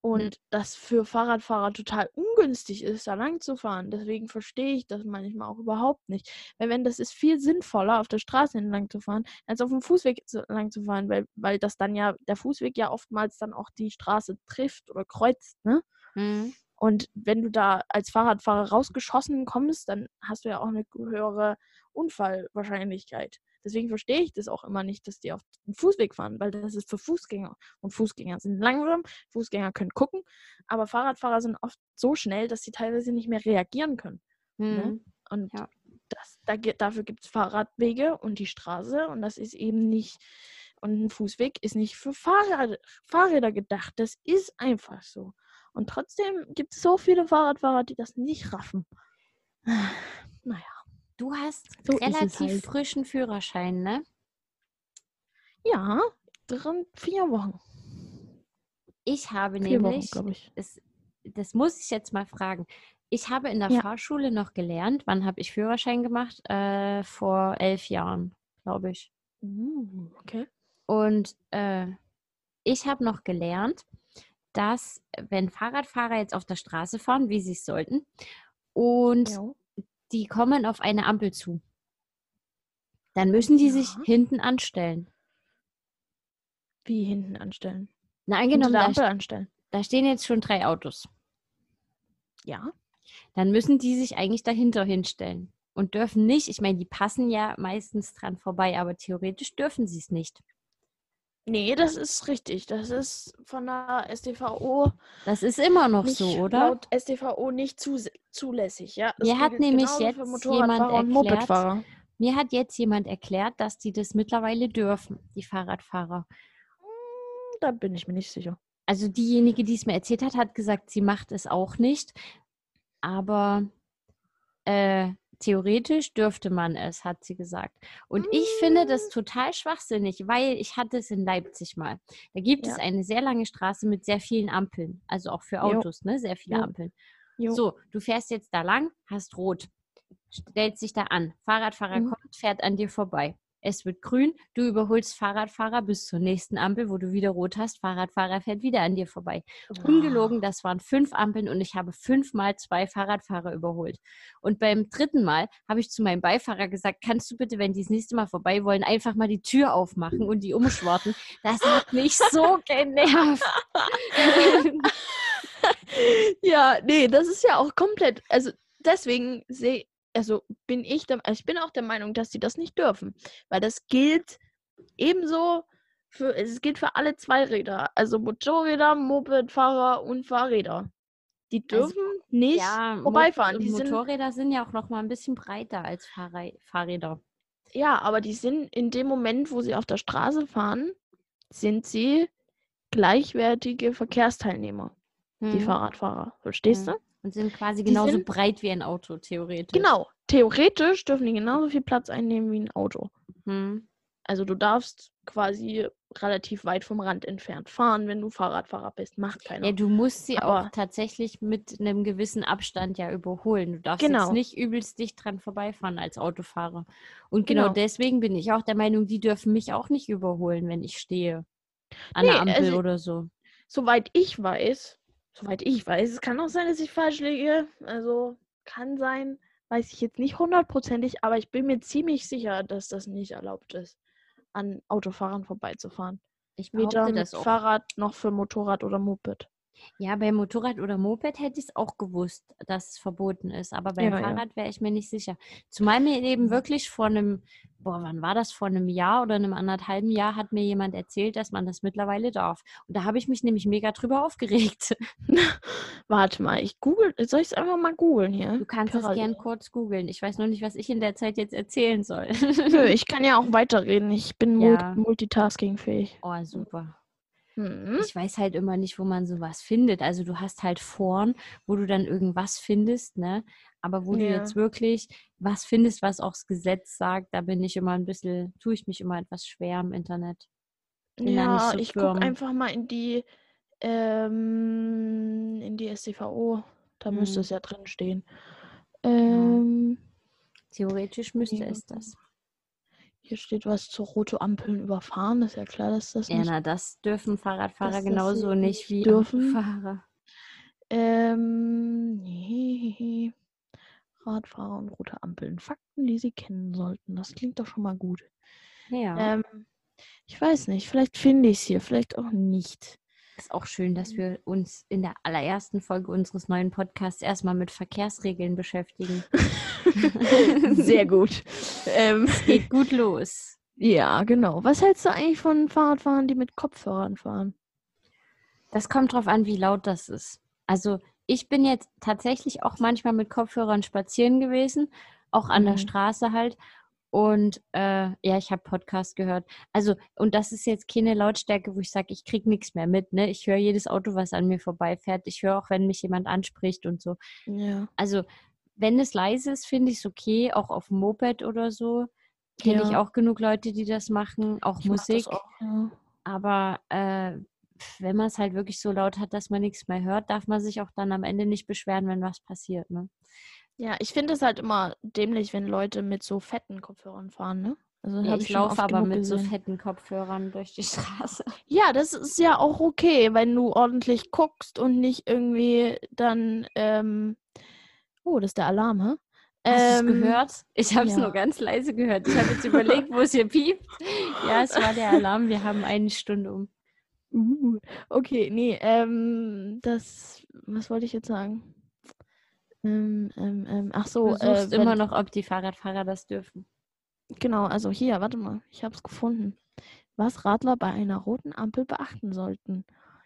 und das für Fahrradfahrer total ungünstig ist, da lang zu fahren. Deswegen verstehe ich das manchmal auch überhaupt nicht. Weil wenn das ist viel sinnvoller, auf der Straße entlang zu fahren, als auf dem Fußweg lang zu fahren, weil, weil das dann ja, der Fußweg ja oftmals dann auch die Straße trifft oder kreuzt, ne? Hm? Und wenn du da als Fahrradfahrer rausgeschossen kommst, dann hast du ja auch eine höhere Unfallwahrscheinlichkeit. Deswegen verstehe ich das auch immer nicht, dass die auf den Fußweg fahren, weil das ist für Fußgänger. Und Fußgänger sind langsam, Fußgänger können gucken, aber Fahrradfahrer sind oft so schnell, dass sie teilweise nicht mehr reagieren können. Hm. Und Ja. das, da, dafür gibt es Fahrradwege und die Straße und das ist eben nicht, und ein Fußweg ist nicht für Fahrrad, Fahrräder gedacht. Das ist einfach so. Und trotzdem gibt es so viele Fahrradfahrer, die das nicht raffen. Naja, Du hast So relativ halt. frischen Führerschein, ne? ja, drin vier Wochen. Ich habe Vier Wochen, nämlich, glaube ich. es, das muss ich jetzt mal fragen. Ich habe in der Ja. Fahrschule noch gelernt. Wann habe ich Führerschein gemacht? Äh, vor elf Jahren, glaube ich. Uh, okay. Und äh, ich habe noch gelernt, dass wenn Fahrradfahrer jetzt auf der Straße fahren, wie sie es sollten, und Ja. die kommen auf eine Ampel zu, dann müssen die sich Ja. hinten anstellen. Wie hinten anstellen? Na, angenommen, da, Ampel anstellen. da stehen jetzt schon drei Autos. Ja. Dann müssen die sich eigentlich dahinter hinstellen und dürfen nicht, ich meine, die passen ja meistens dran vorbei, aber theoretisch dürfen sie es nicht. Nee, das ist richtig. Das ist von der StVO Das ist immer noch nicht, so, oder? laut StVO nicht zus zulässig. Ja, Mir hat nämlich jetzt jemand erklärt. Mir hat jetzt jemand erklärt, dass die das mittlerweile dürfen, die Fahrradfahrer. Hm, Da bin ich mir nicht sicher. Also diejenige, die es mir erzählt hat, hat gesagt, sie macht es auch nicht. Aber äh, theoretisch dürfte man es, hat sie gesagt. Und ich finde das total schwachsinnig, weil ich hatte es in Leipzig mal. Da gibt es Ja. eine sehr lange Straße mit sehr vielen Ampeln. Also auch für Jo. Autos, ne? Sehr viele Jo. Ampeln. Jo. So, du fährst jetzt da lang, hast rot, stellst dich da an. Fahrradfahrer Mhm. kommt, fährt an dir vorbei. Es wird grün, du überholst Fahrradfahrer bis zur nächsten Ampel, wo du wieder rot hast. Fahrradfahrer fährt wieder an dir vorbei. Ungelogen, das waren fünf Ampeln und ich habe fünfmal zwei Fahrradfahrer überholt. Und beim dritten Mal habe ich zu meinem Beifahrer gesagt, kannst du bitte, wenn die das nächste Mal vorbei wollen, einfach mal die Tür aufmachen und die umschwarten. Das hat mich so *laughs* genervt. Ja, nee, das ist ja auch komplett. Also deswegen sehe, also bin ich der, also ich bin auch der Meinung, dass sie das nicht dürfen, weil das gilt ebenso für, es gilt für alle Zweiräder, also Motorräder, Mopedfahrer und Fahrräder. Die Also, dürfen nicht ja, vorbeifahren. Die sind, Motorräder sind ja auch noch mal ein bisschen breiter als Fahrrei- Fahrräder. ja, aber die sind in dem Moment, wo sie auf der Straße fahren, sind sie gleichwertige Verkehrsteilnehmer, die Mhm. Fahrradfahrer. Verstehst Mhm. du? Und sind quasi genauso sind- breit wie ein Auto, theoretisch. Genau. Theoretisch dürfen die genauso viel Platz einnehmen wie ein Auto. Hm. Also du darfst quasi relativ weit vom Rand entfernt fahren, wenn du Fahrradfahrer bist. Macht keiner. Ja, du musst sie auch Aber- tatsächlich mit einem gewissen Abstand ja überholen. Du darfst jetzt Genau. nicht übelst dicht dran vorbeifahren als Autofahrer. Und genau, Genau. deswegen bin ich auch der Meinung, die dürfen mich auch nicht überholen, wenn ich stehe. An Nee, der Ampel also- oder so. Soweit ich weiß, soweit ich weiß, es kann auch sein, dass ich falsch liege. Also kann sein, weiß ich jetzt nicht hundertprozentig, aber ich bin mir ziemlich sicher, dass das nicht erlaubt ist, an Autofahrern vorbeizufahren. Ich Weder behaupte mit das auch. Fahrrad noch für Motorrad oder Moped. Ja, bei Motorrad oder Moped hätte ich es auch gewusst, dass es verboten ist. Aber beim Ja, ja. Fahrrad wäre ich mir nicht sicher. Zumal mir eben wirklich vor einem, boah, wann war das? Vor einem Jahr oder einem anderthalben Jahr hat mir jemand erzählt, dass man das mittlerweile darf. Und da habe ich mich nämlich mega drüber *laughs* aufgeregt. *laughs* Warte mal, ich google, soll ich es einfach mal googeln hier? Du kannst es gern kurz googeln. Ich weiß nur nicht, was ich in der Zeit jetzt erzählen soll. Nö, *laughs* ich kann ja auch weiterreden. Ich bin Ja. mul multitaskingfähig. oh, super. Hm? Ich weiß halt immer nicht, wo man sowas findet. Also du hast halt vorn, wo du dann irgendwas findest, ne? Aber wo du Ja. jetzt wirklich was findest, was auch das Gesetz sagt, da bin ich immer ein bisschen, tue ich mich immer etwas schwer im Internet. Bin Ja, so ich gucke einfach mal in die, ähm, in die StVO. Da müsste Hm. es ja drin stehen. Ähm, Theoretisch müsste Ja. es das. Hier steht was zu rote Ampeln überfahren. Das ist ja klar, dass das Ja, nicht. na, das dürfen Fahrradfahrer das genauso nicht nicht wie dürfen. Autofahrer. Ähm, nee. Radfahrer und rote Ampeln. Fakten, die sie kennen sollten. Das klingt doch schon mal gut. Ja. Ähm, ich weiß nicht. Vielleicht finde ich es hier, vielleicht auch nicht. Ist auch schön, dass wir uns in der allerersten Folge unseres neuen Podcasts erstmal mit Verkehrsregeln beschäftigen. *laughs* Sehr gut. Ähm, Geht gut los. ja, genau. Was hältst du eigentlich von Fahrradfahrern, die mit Kopfhörern fahren? Das kommt drauf an, wie laut das ist. Also ich bin jetzt tatsächlich auch manchmal mit Kopfhörern spazieren gewesen, auch an der Mhm. Straße halt. Und äh, ja, ich habe Podcast gehört. Also, und das ist jetzt keine Lautstärke, wo ich sage, ich kriege nichts mehr mit. Ne? Ich höre jedes Auto, was an mir vorbeifährt. Ich höre auch, wenn mich jemand anspricht und so. Ja. Also, wenn es leise ist, finde ich es okay, auch auf dem Moped oder so. Kenne ich Ja. auch genug Leute, die das machen, auch Ich mach Musik. das auch, ja. Aber äh, wenn man es halt wirklich so laut hat, dass man nichts mehr hört, darf man sich auch dann am Ende nicht beschweren, wenn was passiert. Ne? Ja, ich finde es halt immer dämlich, wenn Leute mit so fetten Kopfhörern fahren, ne? Also Ja, ich schon laufe aber mit so gesehen. fetten Kopfhörern durch die *laughs* Straße. Ja, das ist ja auch okay, wenn du ordentlich guckst und nicht irgendwie dann, ähm, oh, das ist der Alarm, hä? Hast du es Ähm, gehört? Ich habe es ja. nur ganz leise gehört. Ich habe jetzt *laughs* überlegt, wo es hier piept. Ja, es war der Alarm. Wir haben eine Stunde um. *laughs* Uh, okay, nee, ähm, das, was wollte ich jetzt sagen? Ähm, ähm, ähm, ach so, Du suchst äh, immer wenn- noch, ob die Fahrradfahrer das dürfen. Genau, also hier, warte mal, ich habe es gefunden. Was Radler bei einer roten Ampel beachten sollten.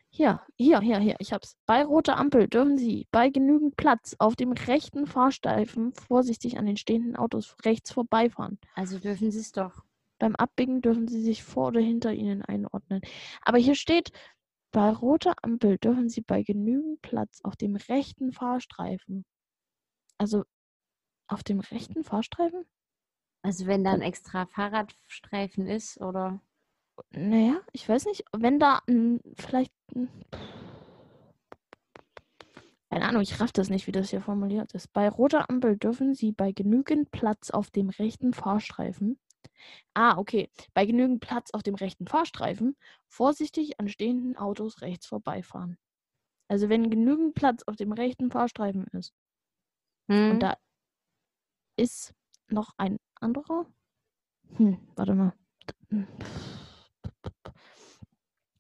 Hier, hier, hier, hier, ich hab's. Bei roter Ampel dürfen Sie bei genügend Platz auf dem rechten Fahrstreifen vorsichtig an den stehenden Autos rechts vorbeifahren. Also dürfen sie es doch. Beim Abbiegen dürfen Sie sich vor oder hinter Ihnen einordnen. Aber hier steht, bei roter Ampel dürfen Sie bei genügend Platz auf dem rechten Fahrstreifen. Also auf dem rechten Fahrstreifen? Also wenn da ein extra Fahrradstreifen ist oder Naja, ich weiß nicht, wenn da ein, vielleicht. ein- Keine Ahnung, ich raff das nicht, wie das hier formuliert ist. Bei roter Ampel dürfen Sie bei genügend Platz auf dem rechten Fahrstreifen. Ah, okay. Bei genügend Platz auf dem rechten Fahrstreifen vorsichtig an stehenden Autos rechts vorbeifahren. Also wenn genügend Platz auf dem rechten Fahrstreifen ist Hm? und da ist noch ein anderer. Hm, warte mal.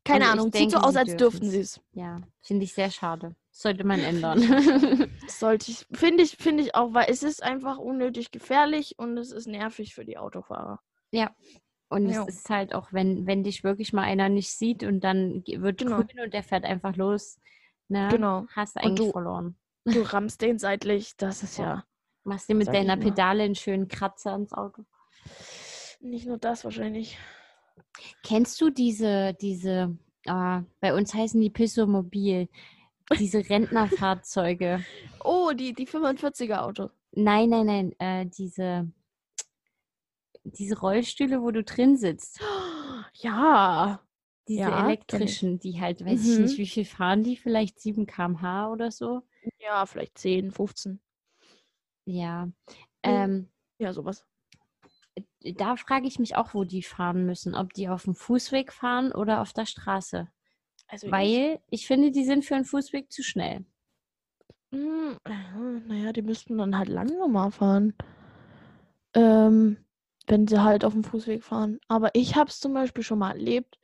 Keine Also Ahnung, sieht so aus, als dürften sie es. Ja, finde ich sehr schade. Sollte man *laughs* ändern. Sollte ich, finde ich, finde ich auch, weil es ist einfach unnötig gefährlich und es ist nervig für die Autofahrer. Und Ja. es ist halt auch, wenn, wenn dich wirklich mal einer nicht sieht und dann wird Genau. grün und der fährt einfach los, ne? Genau. Hast du eigentlich du- verloren. Du *laughs* rammst den seitlich, das ist ja Machst dir mit ich deiner. Pedale einen schönen Kratzer ins Auto. nicht nur das wahrscheinlich. Kennst du diese, diese, ah, bei uns heißen die Pissomobil, diese *laughs* Rentnerfahrzeuge? Oh, die, die 45er Auto. Nein, nein, nein, äh, diese, diese Rollstühle, wo du drin sitzt. *gasps* Ja. Diese Ja, ich. elektrischen, die halt, weiß ich Mhm. nicht, wie viel fahren die? Vielleicht 7 km/h oder so? Ja, vielleicht 10, 15. Ja. Mhm. Ähm, Ja, sowas. da frage ich mich auch, wo die fahren müssen. Ob die auf dem Fußweg fahren oder auf der Straße. Also ich, Weil ich finde, die sind für einen Fußweg zu schnell. Hm, naja, die müssten dann halt langsamer fahren. Ähm, wenn sie halt auf dem Fußweg fahren. Aber ich habe es zum Beispiel schon mal erlebt.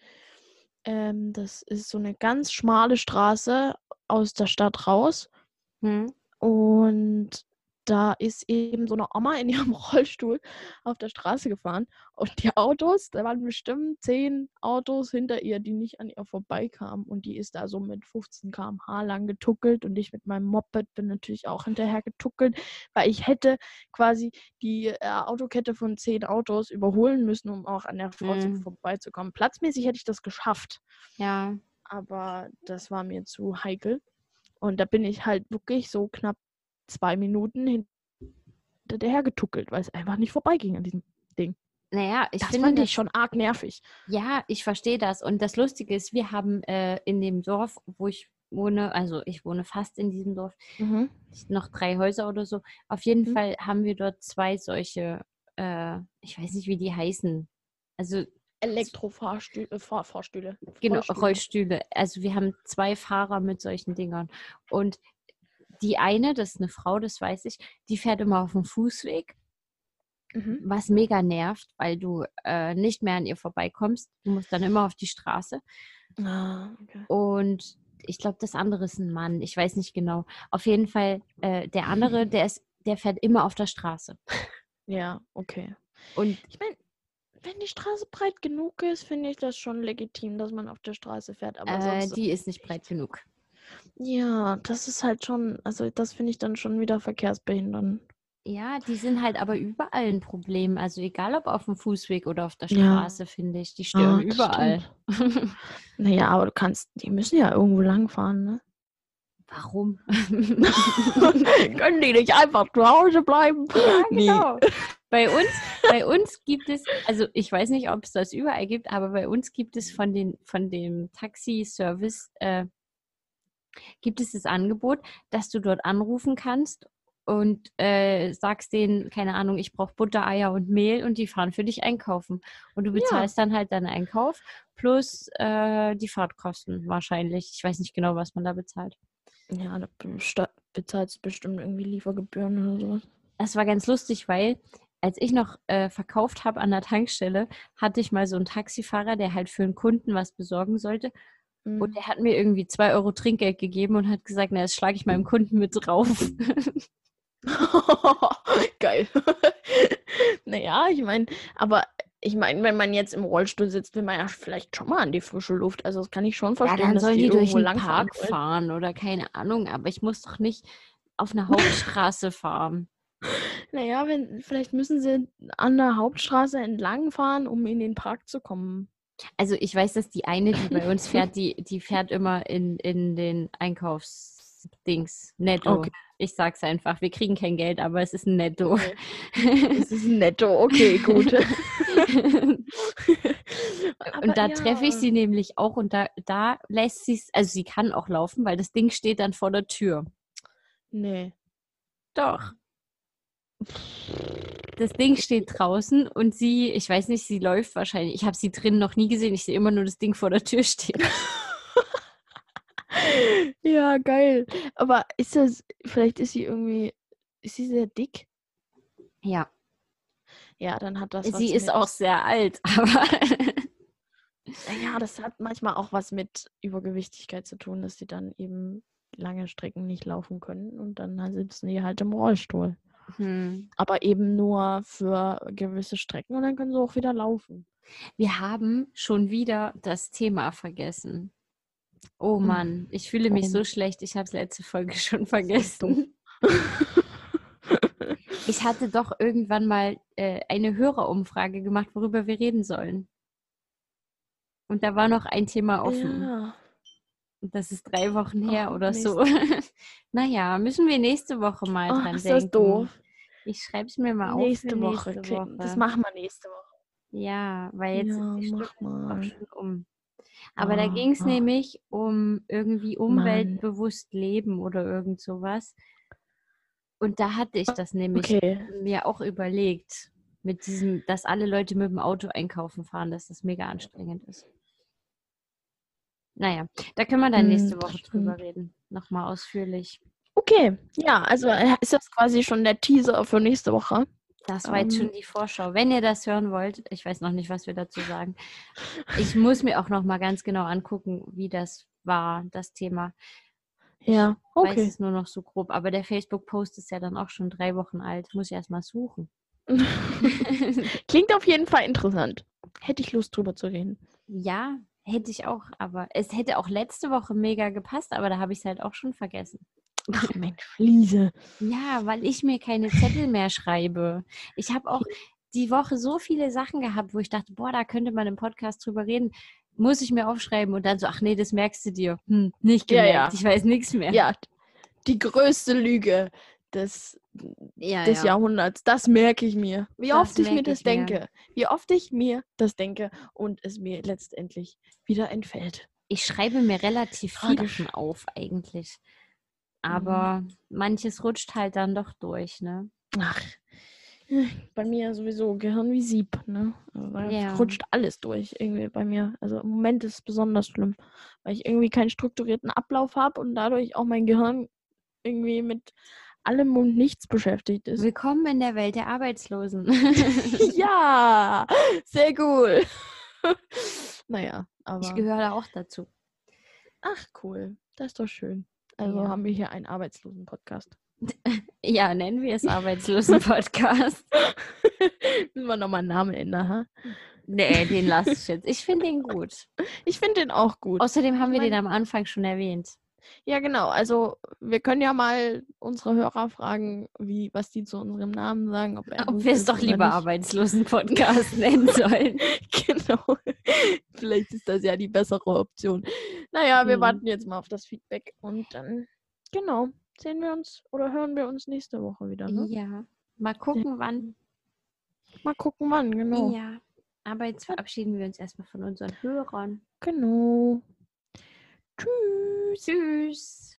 Ähm, das ist so eine ganz schmale Straße aus der Stadt raus. Hm? Und da ist eben so eine Oma in ihrem *laughs* Rollstuhl auf der Straße gefahren. Und die Autos, da waren bestimmt zehn Autos hinter ihr, die nicht an ihr vorbeikamen. Und die ist da so mit 15 km/h lang getuckelt. Und ich mit meinem Moped bin natürlich auch hinterher getuckelt, weil ich hätte quasi die äh, Autokette von zehn Autos überholen müssen, um auch an der Frau Mhm. vorbeizukommen. Platzmäßig hätte ich das geschafft Ja. aber das war mir zu heikel. Und da bin ich halt wirklich so knapp zwei Minuten hinter der hergetuckelt, weil es einfach nicht vorbeiging an diesem Ding. Naja, ich das finde fand ich schon arg nervig. ja, ich verstehe das. Und das Lustige ist, wir haben äh, in dem Dorf, wo ich wohne, also ich wohne fast in diesem Dorf, Mhm. noch drei Häuser oder so. Auf jeden Mhm. Fall haben wir dort zwei solche, äh, ich weiß nicht, wie die heißen. Also Elektrofahrstühle, äh, Fahr Fahrstühle. genau, Rollstühle. Rollstühle. Also wir haben zwei Fahrer mit solchen Dingern. Und die eine, das ist eine Frau, das weiß ich, die fährt immer auf dem Fußweg, Mhm. was mega nervt, weil du äh, nicht mehr an ihr vorbeikommst. Du musst dann immer auf die Straße. Ah, okay. Und ich glaube, das andere ist ein Mann. Ich weiß nicht genau. Auf jeden Fall, äh, der andere, der ist, der fährt immer auf der Straße. Ja, okay. Und Ich meine, wenn die Straße breit genug ist, finde ich das schon legitim, dass man auf der Straße fährt. Aber äh, sonst, die ist nicht breit genug. ja, das ist halt schon, also das finde ich dann schon wieder verkehrsbehindernd. Ja, die sind halt aber überall ein Problem. Also egal ob auf dem Fußweg oder auf der Ja. Straße, finde ich. Die stören Ah, überall. Naja, aber du kannst, die müssen ja irgendwo langfahren, ne? Warum? *laughs* Können die nicht einfach zu Hause bleiben? Ja, Nee. Bei uns, bei uns gibt es, also ich weiß nicht, ob es das überall gibt, aber bei uns gibt es von, den, von dem Taxiservice, äh, gibt es das Angebot, dass du dort anrufen kannst und äh, sagst denen, keine Ahnung, ich brauche Butter, Eier und Mehl und die fahren für dich einkaufen. Und du bezahlst dann halt deinen Einkauf plus äh, die Fahrtkosten wahrscheinlich. Ich weiß nicht genau, was man da bezahlt. Ja, da bezahlst du bestimmt irgendwie Liefergebühren oder sowas. Das war ganz lustig, weil als ich noch äh, verkauft habe an der Tankstelle, hatte ich mal so einen Taxifahrer, der halt für einen Kunden was besorgen sollte. Und Mhm. der hat mir irgendwie zwei Euro Trinkgeld gegeben und hat gesagt, na, das schlage ich meinem Kunden mit drauf. *laughs* Geil. *laughs* naja, ich meine, aber ich meine, wenn man jetzt im Rollstuhl sitzt, will man ja vielleicht schon mal an die frische Luft. Also das kann ich schon ja, verstehen, dann dass sollen die die durch den Park fahren oder keine Ahnung, aber ich muss doch nicht auf einer Hauptstraße fahren. Naja, wenn, vielleicht müssen sie an der Hauptstraße entlang fahren, um in den Park zu kommen. Also ich weiß, dass die eine, die bei uns fährt, *laughs* die, die fährt immer in, in den Einkaufsdings. Netto. Okay. Ich sag's einfach, wir kriegen kein Geld, aber es ist ein Netto. Das *laughs* ist netto, okay, gut. *laughs* und da treffe ich sie nämlich auch und da, da lässt sie es, also sie kann auch laufen, weil das Ding steht dann vor der Tür. Nee. Doch. Das Ding steht draußen und sie, ich weiß nicht, sie läuft wahrscheinlich. Ich habe sie drin noch nie gesehen. Ich sehe immer nur das Ding vor der Tür stehen. *laughs* Ja, geil. Aber ist das, vielleicht ist sie irgendwie, ist sie sehr dick? Ja, Ja, dann hat das was sie ist mit, auch sehr alt, *laughs* aber Ja, das hat manchmal auch was mit Übergewichtigkeit zu tun, dass sie dann eben lange Strecken nicht laufen können und dann sitzen die halt im Rollstuhl. Hm. Aber eben nur für gewisse Strecken und dann können sie auch wieder laufen. wir haben schon wieder das Thema vergessen. Oh Hm. Mann, ich fühle mich so schlecht. Ich habe es letzte Folge *laughs* schon vergessen. *laughs* Ich hatte doch irgendwann mal äh, eine Hörerumfrage gemacht, worüber wir reden sollen. Und da war noch ein Thema offen. Ja. Das ist drei Wochen her Ach, oder so. *laughs* naja, müssen wir nächste Woche mal Ach, dran ist denken. das doof. Ich schreibe es mir mal Nächste auf. Woche. Nächste okay. Das Woche. machen wir nächste Woche. Ja, weil jetzt ja, ist die Stunde auch schon um. Aber da ging es Ah. nämlich um irgendwie umweltbewusst leben oder irgend sowas. Und da hatte ich das nämlich Okay. mir auch überlegt, mit diesem, dass alle Leute mit dem Auto einkaufen fahren, dass das mega anstrengend ist. Naja, da können wir dann Hm, nächste Woche drüber reden. Nochmal ausführlich. Okay, ja, also äh, ist das quasi schon der Teaser für nächste Woche? Das war jetzt Ähm. schon die Vorschau. Wenn ihr das hören wollt, ich weiß noch nicht, was wir dazu sagen. Ich muss mir auch noch mal ganz genau angucken, wie das war, das Thema. Ja, Ich weiß okay. es nur noch so grob, aber der Facebook-Post ist ja dann auch schon drei Wochen alt. Muss ich erst mal suchen. *laughs* Klingt auf jeden Fall interessant. Hätte ich Lust drüber zu reden. ja, hätte ich auch, aber es hätte auch letzte Woche mega gepasst, aber da habe ich es halt auch schon vergessen. Ach Mensch, Fliese. Ja, weil ich mir keine Zettel mehr schreibe. Ich habe auch die Woche so viele Sachen gehabt, wo ich dachte, boah, da könnte man im Podcast drüber reden. Muss ich mir aufschreiben und dann so, ach nee, das merkst du dir. Hm, nicht Ja, gemerkt. ja. Ich weiß nichts mehr. Ja, die größte Lüge. Des, Ja, des ja. Jahrhunderts. Das merke ich mir. Wie Das oft ich mir das ich mir. denke. Wie oft ich mir das denke und es mir letztendlich wieder entfällt. Ich schreibe mir relativ viel auf eigentlich. Mhm. Aber manches rutscht halt dann doch durch, ne? Ach, bei mir sowieso Gehirn wie Sieb, ne? Also Ja. rutscht alles durch irgendwie bei mir. Also im Moment ist es besonders schlimm, weil ich irgendwie keinen strukturierten Ablauf habe und dadurch auch mein Gehirn irgendwie mit allem und nichts beschäftigt ist. Willkommen in der Welt der Arbeitslosen. *laughs* ja, sehr cool. *laughs* naja, aber. ich gehöre da auch dazu. Ach, cool. Das ist doch schön. Also Ja. haben wir hier einen Arbeitslosen-Podcast. *laughs* Ja, nennen wir es Arbeitslosen-Podcast. Müssen wir nochmal einen Namen ändern, ha? nee, den lasse ich jetzt. Ich finde den gut. Ich finde den auch gut. Außerdem haben wir Ich den am Anfang schon erwähnt. Ja, genau. Also wir können ja mal unsere Hörer fragen, wie, was die zu unserem Namen sagen. Ob, Ob wir es doch lieber. Arbeitslosen-Podcast *laughs* nennen sollen. Genau. Vielleicht ist das ja die bessere Option. Naja, wir Mhm. warten jetzt mal auf das Feedback und dann, genau, sehen wir uns oder hören wir uns nächste Woche wieder. Ne? Ja. Mal gucken, wann. Mal gucken, wann, genau. Ja. Aber jetzt verabschieden wir uns erstmal von unseren Hörern. Genau. Tschüss.